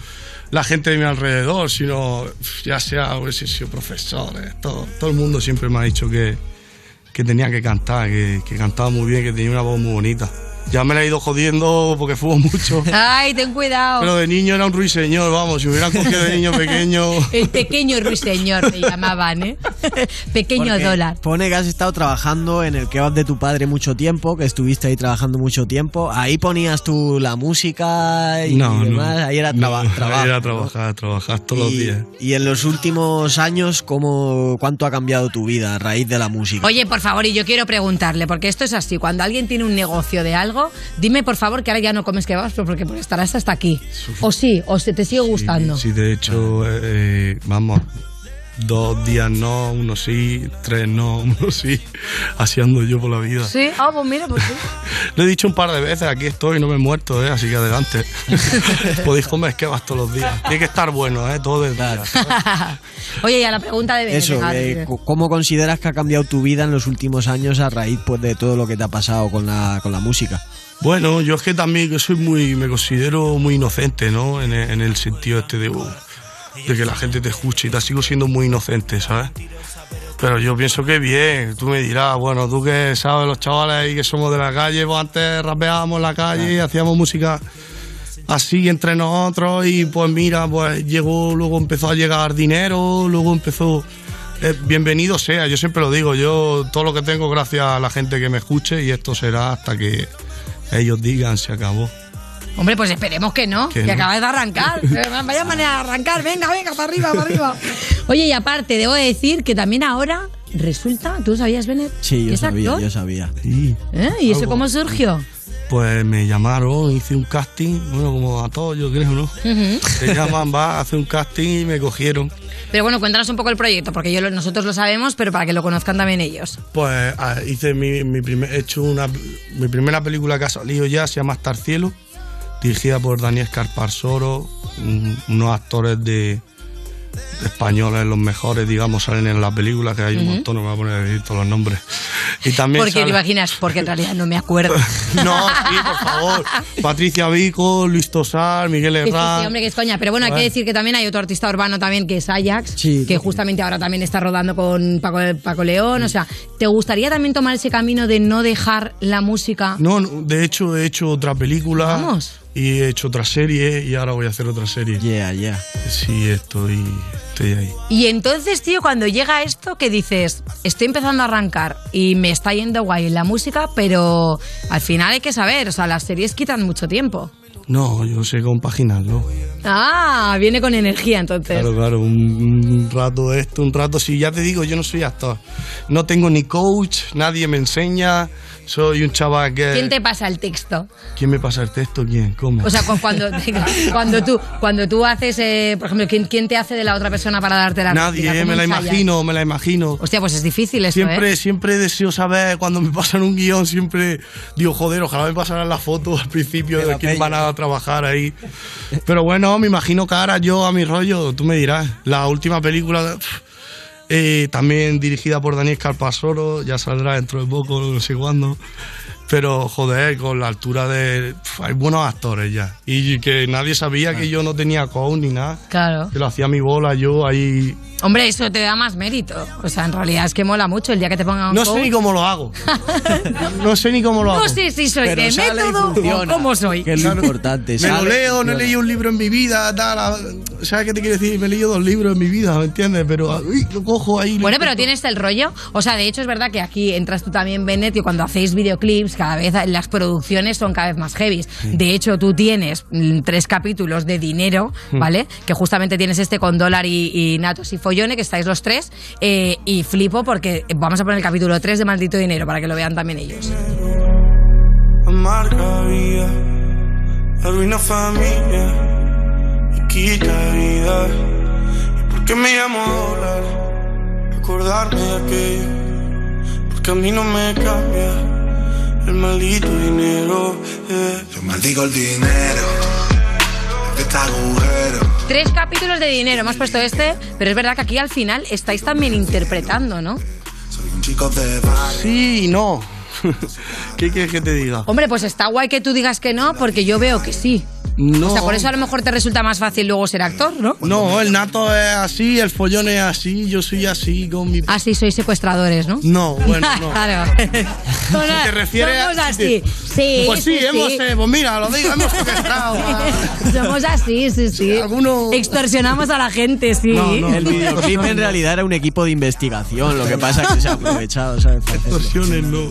Speaker 25: la gente de mi alrededor, sino ya sea, hubiese sido profesores, todo, todo el mundo siempre me ha dicho que, que tenía que cantar, que, que cantaba muy bien, que tenía una voz muy bonita. Ya me la he ido jodiendo porque fumo mucho.
Speaker 4: Ay, ten cuidado.
Speaker 25: Pero de niño era un ruiseñor, vamos, si me hubieran cogido de niño pequeño.
Speaker 4: El pequeño ruiseñor me llamaban, ¿eh? [laughs] Pequeño
Speaker 28: Porque
Speaker 4: dólar.
Speaker 28: Pone que has estado trabajando en el kebab de tu padre mucho tiempo, que estuviste ahí trabajando mucho tiempo. Ahí ponías tú la música y
Speaker 25: No, no.
Speaker 28: demás. Ahí era traba-
Speaker 25: No,
Speaker 28: trabajo.
Speaker 25: Era
Speaker 28: ¿no?
Speaker 25: trabajar, trabajar todos los
Speaker 28: Y-
Speaker 25: días.
Speaker 28: Y en los últimos años, ¿cómo, ¿cuánto ha cambiado tu vida a raíz de la música?
Speaker 4: Oye, por favor, y yo quiero preguntarle, porque esto es así, cuando alguien tiene un negocio de algo, dime por favor que ahora ya no comes kebabs pues porque estarás hasta aquí. O sí, o se te sigue gustando.
Speaker 25: Sí, de hecho, eh, eh, vamos, dos días no, uno sí, tres no, [laughs] uno sí, así ando yo por la vida.
Speaker 4: Sí, ah, pues mira, pues sí. [laughs]
Speaker 25: Lo he dicho un par de veces, aquí estoy, no me he muerto, ¿eh? así que adelante. [laughs] Podéis comer kebabs todos los días. Tiene que estar bueno, ¿eh? todo el día.
Speaker 4: Oye, y a la pregunta de Bene,
Speaker 28: Eso,
Speaker 4: venga,
Speaker 28: eh, ¿cómo consideras que ha cambiado tu vida en los últimos años a raíz pues, de todo lo que te ha pasado con la, con la música?
Speaker 25: Bueno, yo es que también que soy muy, me considero muy inocente, ¿no? En el, en el sentido este de, uh, de que la gente te escuche y tal, sigo siendo muy inocente, ¿sabes? Pero yo pienso que bien, tú me dirás, bueno, tú que sabes, los chavales ahí que somos de la calle, pues antes rapeábamos en la calle y hacíamos música así entre nosotros y pues mira, pues llegó, luego empezó a llegar dinero, luego empezó... eh, bienvenido sea, yo siempre lo digo, yo todo lo que tengo gracias a la gente que me escuche y esto será hasta que ellos digan se acabó.
Speaker 4: Hombre, pues esperemos que no,
Speaker 25: Que no.
Speaker 4: acabas de arrancar. [laughs] Vaya manera de arrancar, venga, venga, para arriba, para arriba. Oye, y aparte, debo decir que también ahora resulta, ¿tú sabías, Bennett?
Speaker 28: Sí, yo sabía,
Speaker 4: actor?
Speaker 28: yo sabía.
Speaker 4: ¿Eh? ¿Y eso cómo surgió?
Speaker 25: Pues me llamaron, hice un casting, bueno, como a todos yo creo, ¿no?
Speaker 4: Ujú.
Speaker 25: Te llaman, va, hace un casting y me cogieron.
Speaker 4: Pero bueno, cuéntanos un poco el proyecto, porque yo nosotros lo sabemos, pero para que lo conozcan también ellos.
Speaker 25: Pues ah, hice mi, mi primer, he hecho una, mi primera película que ha salido ya, se llama Estar Cielo, dirigida por Daniel Scarparsoro, un- unos actores de, de españoles, los mejores, digamos, salen en la película, que hay un montón, no me voy a poner a decir todos los nombres. Y también
Speaker 4: Porque te
Speaker 25: sale-
Speaker 4: imaginas, porque en realidad no me acuerdo. [laughs]
Speaker 25: No, sí, por favor. Patricia Vico, Luis Tosar, Miguel Herrán.
Speaker 4: sí, hombre, que es coña. Pero bueno, hay que decir que también hay otro artista urbano también que es Ajax, que justamente ahora también está rodando con Paco, Paco León. O sea, ¿te gustaría también tomar ese camino de no dejar la música?
Speaker 25: No, no, de hecho he hecho otra película.
Speaker 4: Vamos.
Speaker 25: Y he hecho otra serie y ahora voy a hacer otra serie.
Speaker 28: Yeah, yeah.
Speaker 25: Sí, estoy, estoy ahí.
Speaker 4: Y entonces, tío, cuando llega esto que dices, estoy empezando a arrancar y me está yendo guay en la música, pero al final hay que saber, o sea, las series quitan mucho tiempo.
Speaker 25: No, yo sé compaginarlo.
Speaker 4: Ah, viene con energía entonces.
Speaker 25: Claro, claro, un, un rato esto, un rato. Si ya te digo, yo no soy actor. No tengo ni coach, nadie me enseña. Soy un chaval que...
Speaker 4: ¿Quién te pasa el texto?
Speaker 25: ¿Quién me pasa el texto? ¿Quién? ¿Cómo?
Speaker 4: O sea, cu- cuando, [laughs] cuando, tú, cuando tú haces, eh, por ejemplo, ¿quién, quién te hace de la otra persona para darte la
Speaker 25: Nadie, eh,
Speaker 4: ¿Cómo
Speaker 25: me la
Speaker 4: ensayas?
Speaker 25: imagino, me la imagino.
Speaker 4: Hostia, pues es difícil eso,
Speaker 25: Siempre,
Speaker 4: ¿eh?
Speaker 25: siempre deseo saber cuando me pasan un guion, siempre digo, joder, ojalá me pasaran las fotos al principio de, quién van a trabajar ahí. Pero bueno, me imagino cara yo a mi rollo, tú me dirás. La última película, pf, eh, también dirigida por Daniel Carpasoro, ya saldrá dentro de poco, no sé cuándo. Pero joder, con la altura de. hay buenos actores ya. Y que nadie sabía que yo no tenía coach ni nada.
Speaker 4: Claro.
Speaker 25: Que lo hacía mi bola yo ahí.
Speaker 4: Hombre, eso te da más mérito. O sea, en realidad es que mola mucho el día que te pongan un
Speaker 25: No sé ni cómo lo hago. [laughs] No sé ni cómo lo hago.
Speaker 4: No sé si soy
Speaker 25: Pero
Speaker 4: de método o cómo soy.
Speaker 28: Que es lo importante.
Speaker 25: Me lo leo, no he leído un libro en mi vida, tal. ¿Sabes qué te quiero decir? Me he leído dos libros en mi vida, ¿me entiendes? Pero uy, lo cojo ahí. lo
Speaker 4: Bueno, pero tienes el rollo. O sea, de hecho es verdad que aquí entras tú también, Bennett, y cuando hacéis videoclips, cada vez las producciones son cada vez más heavy. De hecho, tú tienes mm, tres capítulos de dinero,
Speaker 25: Mm.
Speaker 4: ¿vale? Que justamente tienes este con Dólar y, y Natos y Follone, que estáis los tres. eh, y flipo porque vamos a poner el capítulo 3 de Maldito Dinero para que lo vean también ellos.
Speaker 25: Amarga vida, arruina familia y quita vida. ¿Y por qué me llamo dólar? Acordarme de aquello, porque a mí no me cambia el maldito dinero. eh.
Speaker 30: Yo maldigo el dinero.
Speaker 4: Tres capítulos de dinero, hemos puesto este, pero es verdad que aquí al final estáis también interpretando, ¿no?
Speaker 30: Un chico de bar.
Speaker 25: Sí y no. [laughs] ¿Qué quieres que te diga?
Speaker 4: Hombre, pues está guay que tú digas que no, porque yo veo que sí.
Speaker 25: No.
Speaker 4: O sea, por eso a lo mejor te resulta más fácil luego ser actor, ¿no?
Speaker 25: No, el nato es así, el follón es así, yo soy así con mi...
Speaker 4: Ah, sí, sois secuestradores, ¿no?
Speaker 25: No, bueno, [laughs] no.
Speaker 4: claro. [laughs]
Speaker 25: te refieres
Speaker 4: Somos
Speaker 25: a-
Speaker 4: así. Sí,
Speaker 25: Pues sí,
Speaker 4: sí,
Speaker 25: hemos,
Speaker 4: sí.
Speaker 25: eh, pues mira, lo digo, hemos secuestrado. [laughs]
Speaker 4: Somos así, sí, sí. Extorsionamos a la gente, sí.
Speaker 28: El videoclip en realidad era un equipo de investigación, lo que pasa es que se ha aprovechado, ¿sabes?
Speaker 25: Extorsiones, no.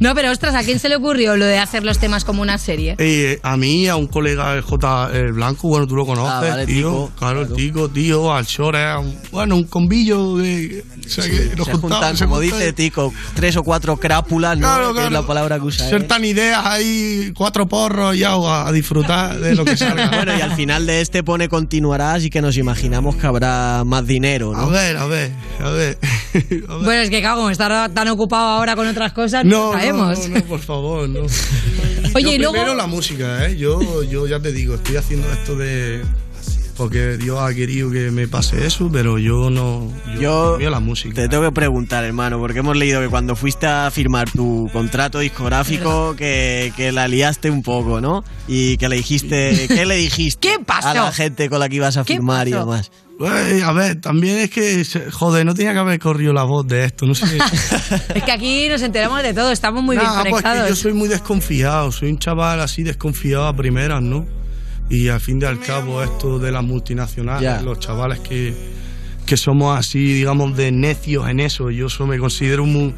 Speaker 4: No, pero ostras, ¿a quién se le ocurrió lo de hacer los temas como una serie?
Speaker 25: Eh, a mí, a un colega, el J. el Blanco, bueno, tú lo conoces,
Speaker 28: Ah, vale,
Speaker 25: tío.
Speaker 28: Tico,
Speaker 25: claro, el Tico, tío, al Shore, a un- bueno, un combillo de. o sea, que nos
Speaker 28: se juntan,
Speaker 25: se
Speaker 28: como
Speaker 25: juntan.
Speaker 28: dice Tico, tres o cuatro crápulas, ¿no?
Speaker 25: Claro,
Speaker 28: Que es
Speaker 25: claro.
Speaker 28: la palabra que usa. él.
Speaker 25: Sertan ideas ahí, cuatro porros y agua, a disfrutar de lo que [laughs] salga.
Speaker 28: Bueno, y al final de este pone continuará, así que nos imaginamos que habrá más dinero, ¿no?
Speaker 25: A ver, a ver, [laughs] a ver.
Speaker 4: Bueno, es que claro, como estar tan ocupado ahora con otras cosas, no,
Speaker 25: No, no,
Speaker 4: sabemos.
Speaker 25: no, no, por favor, no. [laughs]
Speaker 4: Oye,
Speaker 25: yo
Speaker 4: luego-
Speaker 25: primero la música, ¿eh? Yo, yo ya te digo, estoy haciendo esto de... Porque Dios ha querido que me pase eso, pero yo no...
Speaker 28: Yo
Speaker 25: mío la música.
Speaker 28: te tengo que preguntar, hermano, porque hemos leído que cuando fuiste a firmar tu contrato discográfico, que, que la liaste un poco, ¿no? Y que le dijiste, [laughs] ¿qué le dijiste
Speaker 4: ¿Qué pasó?
Speaker 28: a la gente con la que ibas a
Speaker 4: ¿Qué
Speaker 28: firmar y demás?
Speaker 25: Eh, a ver, también es que, joder, no tenía que haber corrido la voz de esto, no sé. [laughs]
Speaker 4: Es que aquí nos enteramos de todo, estamos muy
Speaker 25: Nah,
Speaker 4: bien
Speaker 25: pues que
Speaker 4: conectados.
Speaker 25: yo soy muy desconfiado, soy un chaval así desconfiado a primeras, ¿no? Y al fin y al cabo esto de las multinacionales, los chavales que, que somos así, digamos, de necios en eso, yo eso me considero muy,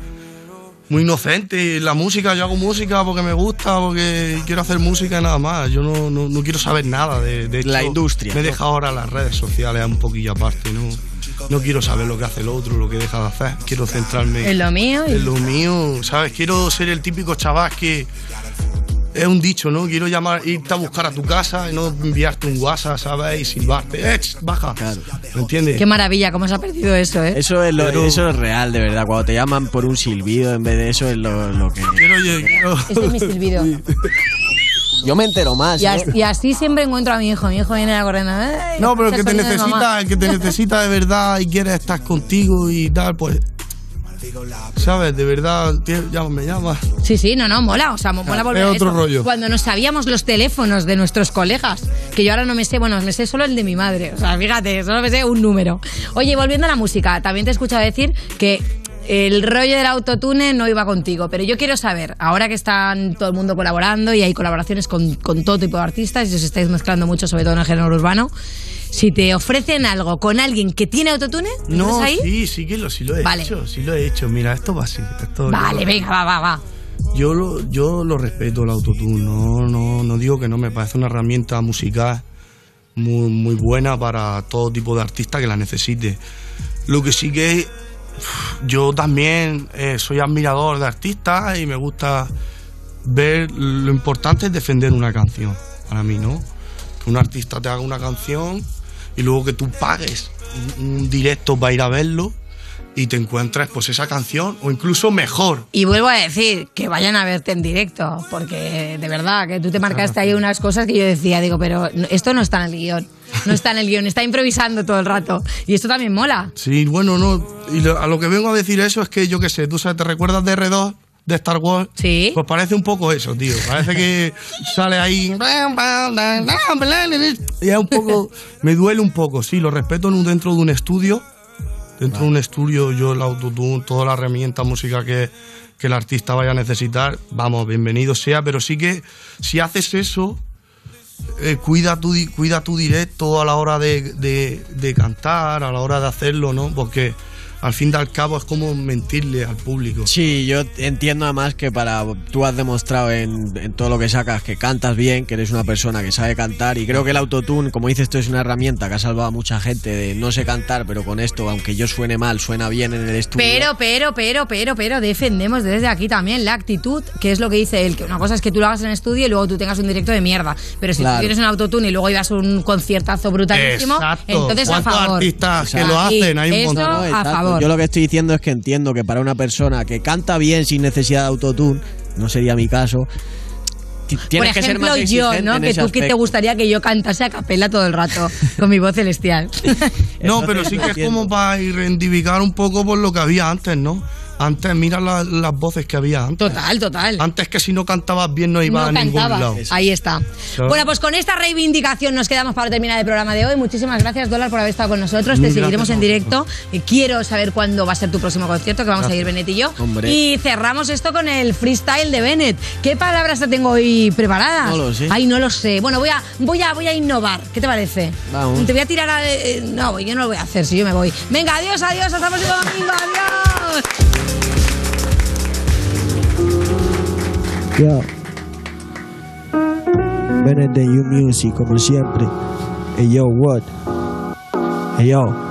Speaker 25: muy inocente. La música, yo hago música porque me gusta, porque quiero hacer música y nada más. Yo no, no, no quiero saber nada de, de
Speaker 28: La
Speaker 25: hecho,
Speaker 28: industria,
Speaker 25: Me he dejado ahora las redes sociales un poquillo aparte, ¿no? No quiero saber lo que hace el otro, lo que deja de hacer. Quiero centrarme
Speaker 4: En lo mío y-
Speaker 25: en lo mío, ¿sabes? Quiero ser el típico chaval que es un dicho, ¿no? Quiero llamar, irte a buscar a tu casa y no enviarte un WhatsApp, ¿sabes? Y silbarte, ¡eh! Baja. ¿Me entiendes?
Speaker 4: Qué maravilla, cómo se ha perdido eso, ¿eh?
Speaker 28: Eso es, lo-
Speaker 25: Pero-
Speaker 28: eso es real, de verdad. Cuando te llaman por un silbido en vez de eso es lo, lo que...
Speaker 25: Quiero, oye, quiero-
Speaker 4: Este es mi silbido. [laughs]
Speaker 28: Yo me entero más.
Speaker 4: Y,
Speaker 28: ¿eh?
Speaker 4: y así siempre encuentro a mi hijo. Mi hijo viene corriendo. "Ay,
Speaker 25: No, pero el que te
Speaker 4: el sonido de mamá".
Speaker 25: necesita, el que te necesita de verdad y quiere estar contigo y tal, pues. ¿Sabes? De verdad, tío, ya me llamas.
Speaker 4: Sí, sí, no, no, mola. O sea, mo- mola
Speaker 25: Es
Speaker 4: volver a
Speaker 25: otro
Speaker 4: eso.
Speaker 25: rollo.
Speaker 4: Cuando nos sabíamos los teléfonos de nuestros colegas, que yo ahora no me sé, bueno, me sé solo el de mi madre. O sea, fíjate, solo me sé un número. Oye, volviendo a la música, también te he escuchado decir que el rollo del autotune no iba contigo, pero yo quiero saber, ahora que están todo el mundo colaborando y hay colaboraciones con, con todo tipo de artistas y os estáis mezclando mucho, sobre todo en el género urbano, si te ofrecen algo con alguien que tiene autotune, ¿lo
Speaker 25: No,
Speaker 4: ahí?
Speaker 25: sí, sí que lo, sí lo he
Speaker 4: Vale.
Speaker 25: hecho, sí lo he hecho. Mira, esto va así. Esto,
Speaker 4: Vale,
Speaker 25: yo-
Speaker 4: venga, va, va, va.
Speaker 25: Yo lo, yo lo respeto el autotune, no, no, no digo que no, me parece una herramienta musical muy, muy buena para todo tipo de artista que la necesite. Lo que sí que yo también eh, soy admirador de artistas y me gusta ver lo importante es defender una canción, para mí, ¿no? Que un artista te haga una canción y luego que tú pagues un, directo para ir a verlo y te encuentres pues esa canción o incluso mejor.
Speaker 4: Y vuelvo a decir que vayan a verte en directo, porque de verdad que tú te marcaste ahí unas cosas que yo decía, digo, pero esto no está en el guion, no está en el guion, está improvisando todo el rato. Y esto también mola.
Speaker 25: Sí, bueno, no. Y a lo que vengo a decir eso es que yo qué sé, tú sabes, ¿te recuerdas de R2? De Star Wars.
Speaker 4: Sí.
Speaker 25: Pues parece un poco eso, tío. Parece que sale ahí. Y es un poco. Me duele un poco, sí, lo respeto dentro de un estudio. Dentro de un estudio, yo el autotune, toda la herramienta música que, que el artista vaya a necesitar, vamos, bienvenido sea, pero sí que si haces eso, eh, cuida, tu, cuida tu directo a la hora de, de- de cantar, a la hora de hacerlo, ¿no? Porque al fin y al cabo es como mentirle al público.
Speaker 28: Sí, yo entiendo además que para tú has demostrado en, en todo lo que sacas que cantas bien, que eres una persona que sabe cantar y creo que el autotune, como dices tú, es una herramienta que ha salvado a mucha gente de no sé cantar, pero con esto, aunque yo suene mal, suena bien en el estudio.
Speaker 4: Pero, pero, pero, pero, pero, defendemos desde aquí también la actitud, que es lo que dice él, que una cosa es que tú lo hagas en estudio y luego tú tengas un directo de mierda. Pero si
Speaker 28: Claro.
Speaker 4: tú tienes un autotune y luego ibas a un conciertazo brutalísimo,
Speaker 25: Exacto.
Speaker 4: entonces a
Speaker 25: ¿Cuántos
Speaker 4: favor.
Speaker 25: artistas que
Speaker 4: Ahí,
Speaker 25: lo hacen? Hay un montón.
Speaker 4: a
Speaker 28: Exacto.
Speaker 4: Favor.
Speaker 28: Yo lo que estoy diciendo es que entiendo que para una persona que canta bien sin necesidad de autotune, no sería mi caso, tienes
Speaker 4: Por
Speaker 28: que ser
Speaker 4: ejemplo,
Speaker 28: más
Speaker 4: yo, ¿no? Que tú que te gustaría que yo cantase a capela todo el rato [laughs] con mi voz celestial.
Speaker 25: No, pero sí que es como para identificar un poco por lo que había antes, ¿no? Antes, mira la- las voces que había antes.
Speaker 4: Total, total.
Speaker 25: Antes que si no cantabas bien no ibas
Speaker 4: no
Speaker 25: a ningún lado.
Speaker 4: Ahí está.
Speaker 25: ¿Sabes?
Speaker 4: Bueno, pues con esta reivindicación nos quedamos para terminar el programa de hoy. Muchísimas gracias, Dólar, por haber estado con nosotros. Te seguiremos en directo. Quiero saber cuándo va a ser tu próximo concierto, que vamos a ir. Bennett y yo.
Speaker 25: Hombre.
Speaker 4: Y cerramos esto con el freestyle de Bennett. ¿Qué palabras te tengo hoy preparadas?
Speaker 28: No lo sé.
Speaker 4: Ay, no lo sé. Bueno, voy a, voy a, voy a innovar. ¿Qué te parece?
Speaker 28: Vamos.
Speaker 4: Te voy a tirar a... eh, no, yo no lo voy a hacer si yo me voy. Venga, adiós, adiós. Hasta el próximo domingo. Adiós.
Speaker 3: Yo. Bennett de You Music, como siempre. Hey yo, what? Hey yo.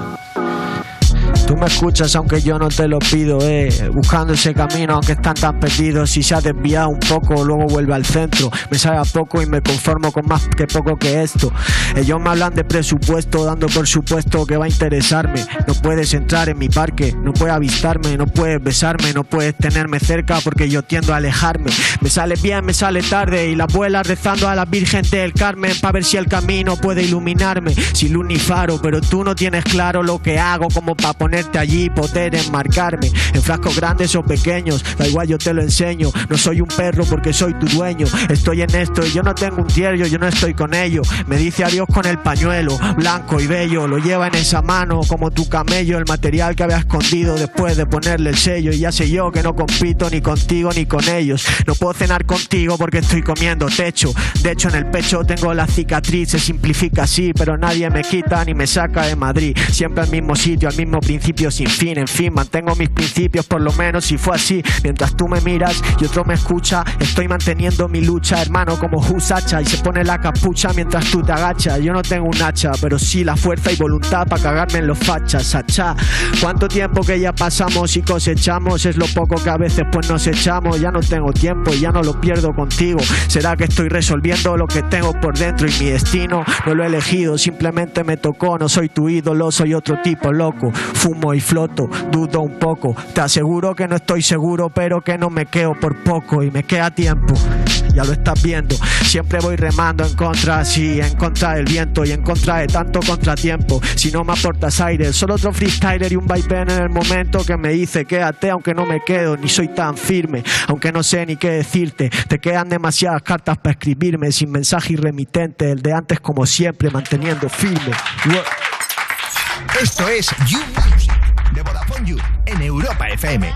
Speaker 3: Tú me escuchas aunque yo no te lo pido, eh. Buscando ese camino aunque están tan perdidos. Si se ha desviado un poco, luego vuelve al centro. Me sabe a poco y me conformo con más que poco que esto. Ellos me hablan de presupuesto, dando por supuesto que va a interesarme. No puedes entrar en mi parque, no puedes avistarme, no puedes besarme, no puedes tenerme cerca porque yo tiendo a alejarme. Me sale bien, me sale tarde y la abuela rezando a la Virgen del Carmen para ver si el camino puede iluminarme. Sin luz ni faro, pero tú no tienes claro lo que hago como para ponerte allí poder enmarcarme. En frascos grandes o pequeños, da igual yo te lo enseño. No soy un perro porque soy tu dueño. Estoy en esto y yo no tengo un diario, yo no estoy con ello. Me dice adiós con el pañuelo, blanco y bello. Lo lleva en esa mano como tu camello, el material que había escondido después de ponerle el sello. Y ya sé yo que no compito ni contigo ni con ellos. No puedo cenar contigo porque estoy comiendo techo. De hecho, en el pecho tengo la cicatriz, se simplifica así, pero nadie me quita ni me saca de Madrid. Siempre al mismo sitio, al mismo principio sin fin. En fin, mantengo mis principios, por lo menos si fue así. Mientras tú me miras y otro me escucha, estoy manteniendo mi lucha, hermano, como Husacha. Y se pone la capucha mientras tú te agachas. Yo no tengo un hacha, pero sí la fuerza y voluntad para cagarme en los fachas. Achá, cuánto tiempo que ya pasamos y cosechamos es lo poco que a veces pues nos echamos. Ya no tengo tiempo y ya no lo pierdo contigo. Será que estoy resolviendo lo que tengo por dentro y mi destino no lo he elegido, simplemente me tocó. No soy tu ídolo, soy otro tipo loco. Y floto, dudo un poco. Te aseguro que no estoy seguro, pero que no me quedo por poco y me queda tiempo. Ya lo estás viendo, siempre voy remando en contra, sí, en contra del viento y en contra de tanto contratiempo. Si no me aportas aire, solo otro freestyler y un vaivén en el momento que me dice quédate, aunque no me quedo, ni soy tan firme, aunque no sé ni qué decirte. Te quedan demasiadas cartas para escribirme, sin mensaje irremitente, el de antes como siempre, manteniendo firme.
Speaker 7: Esto es You de Vodafone You en Europa FM.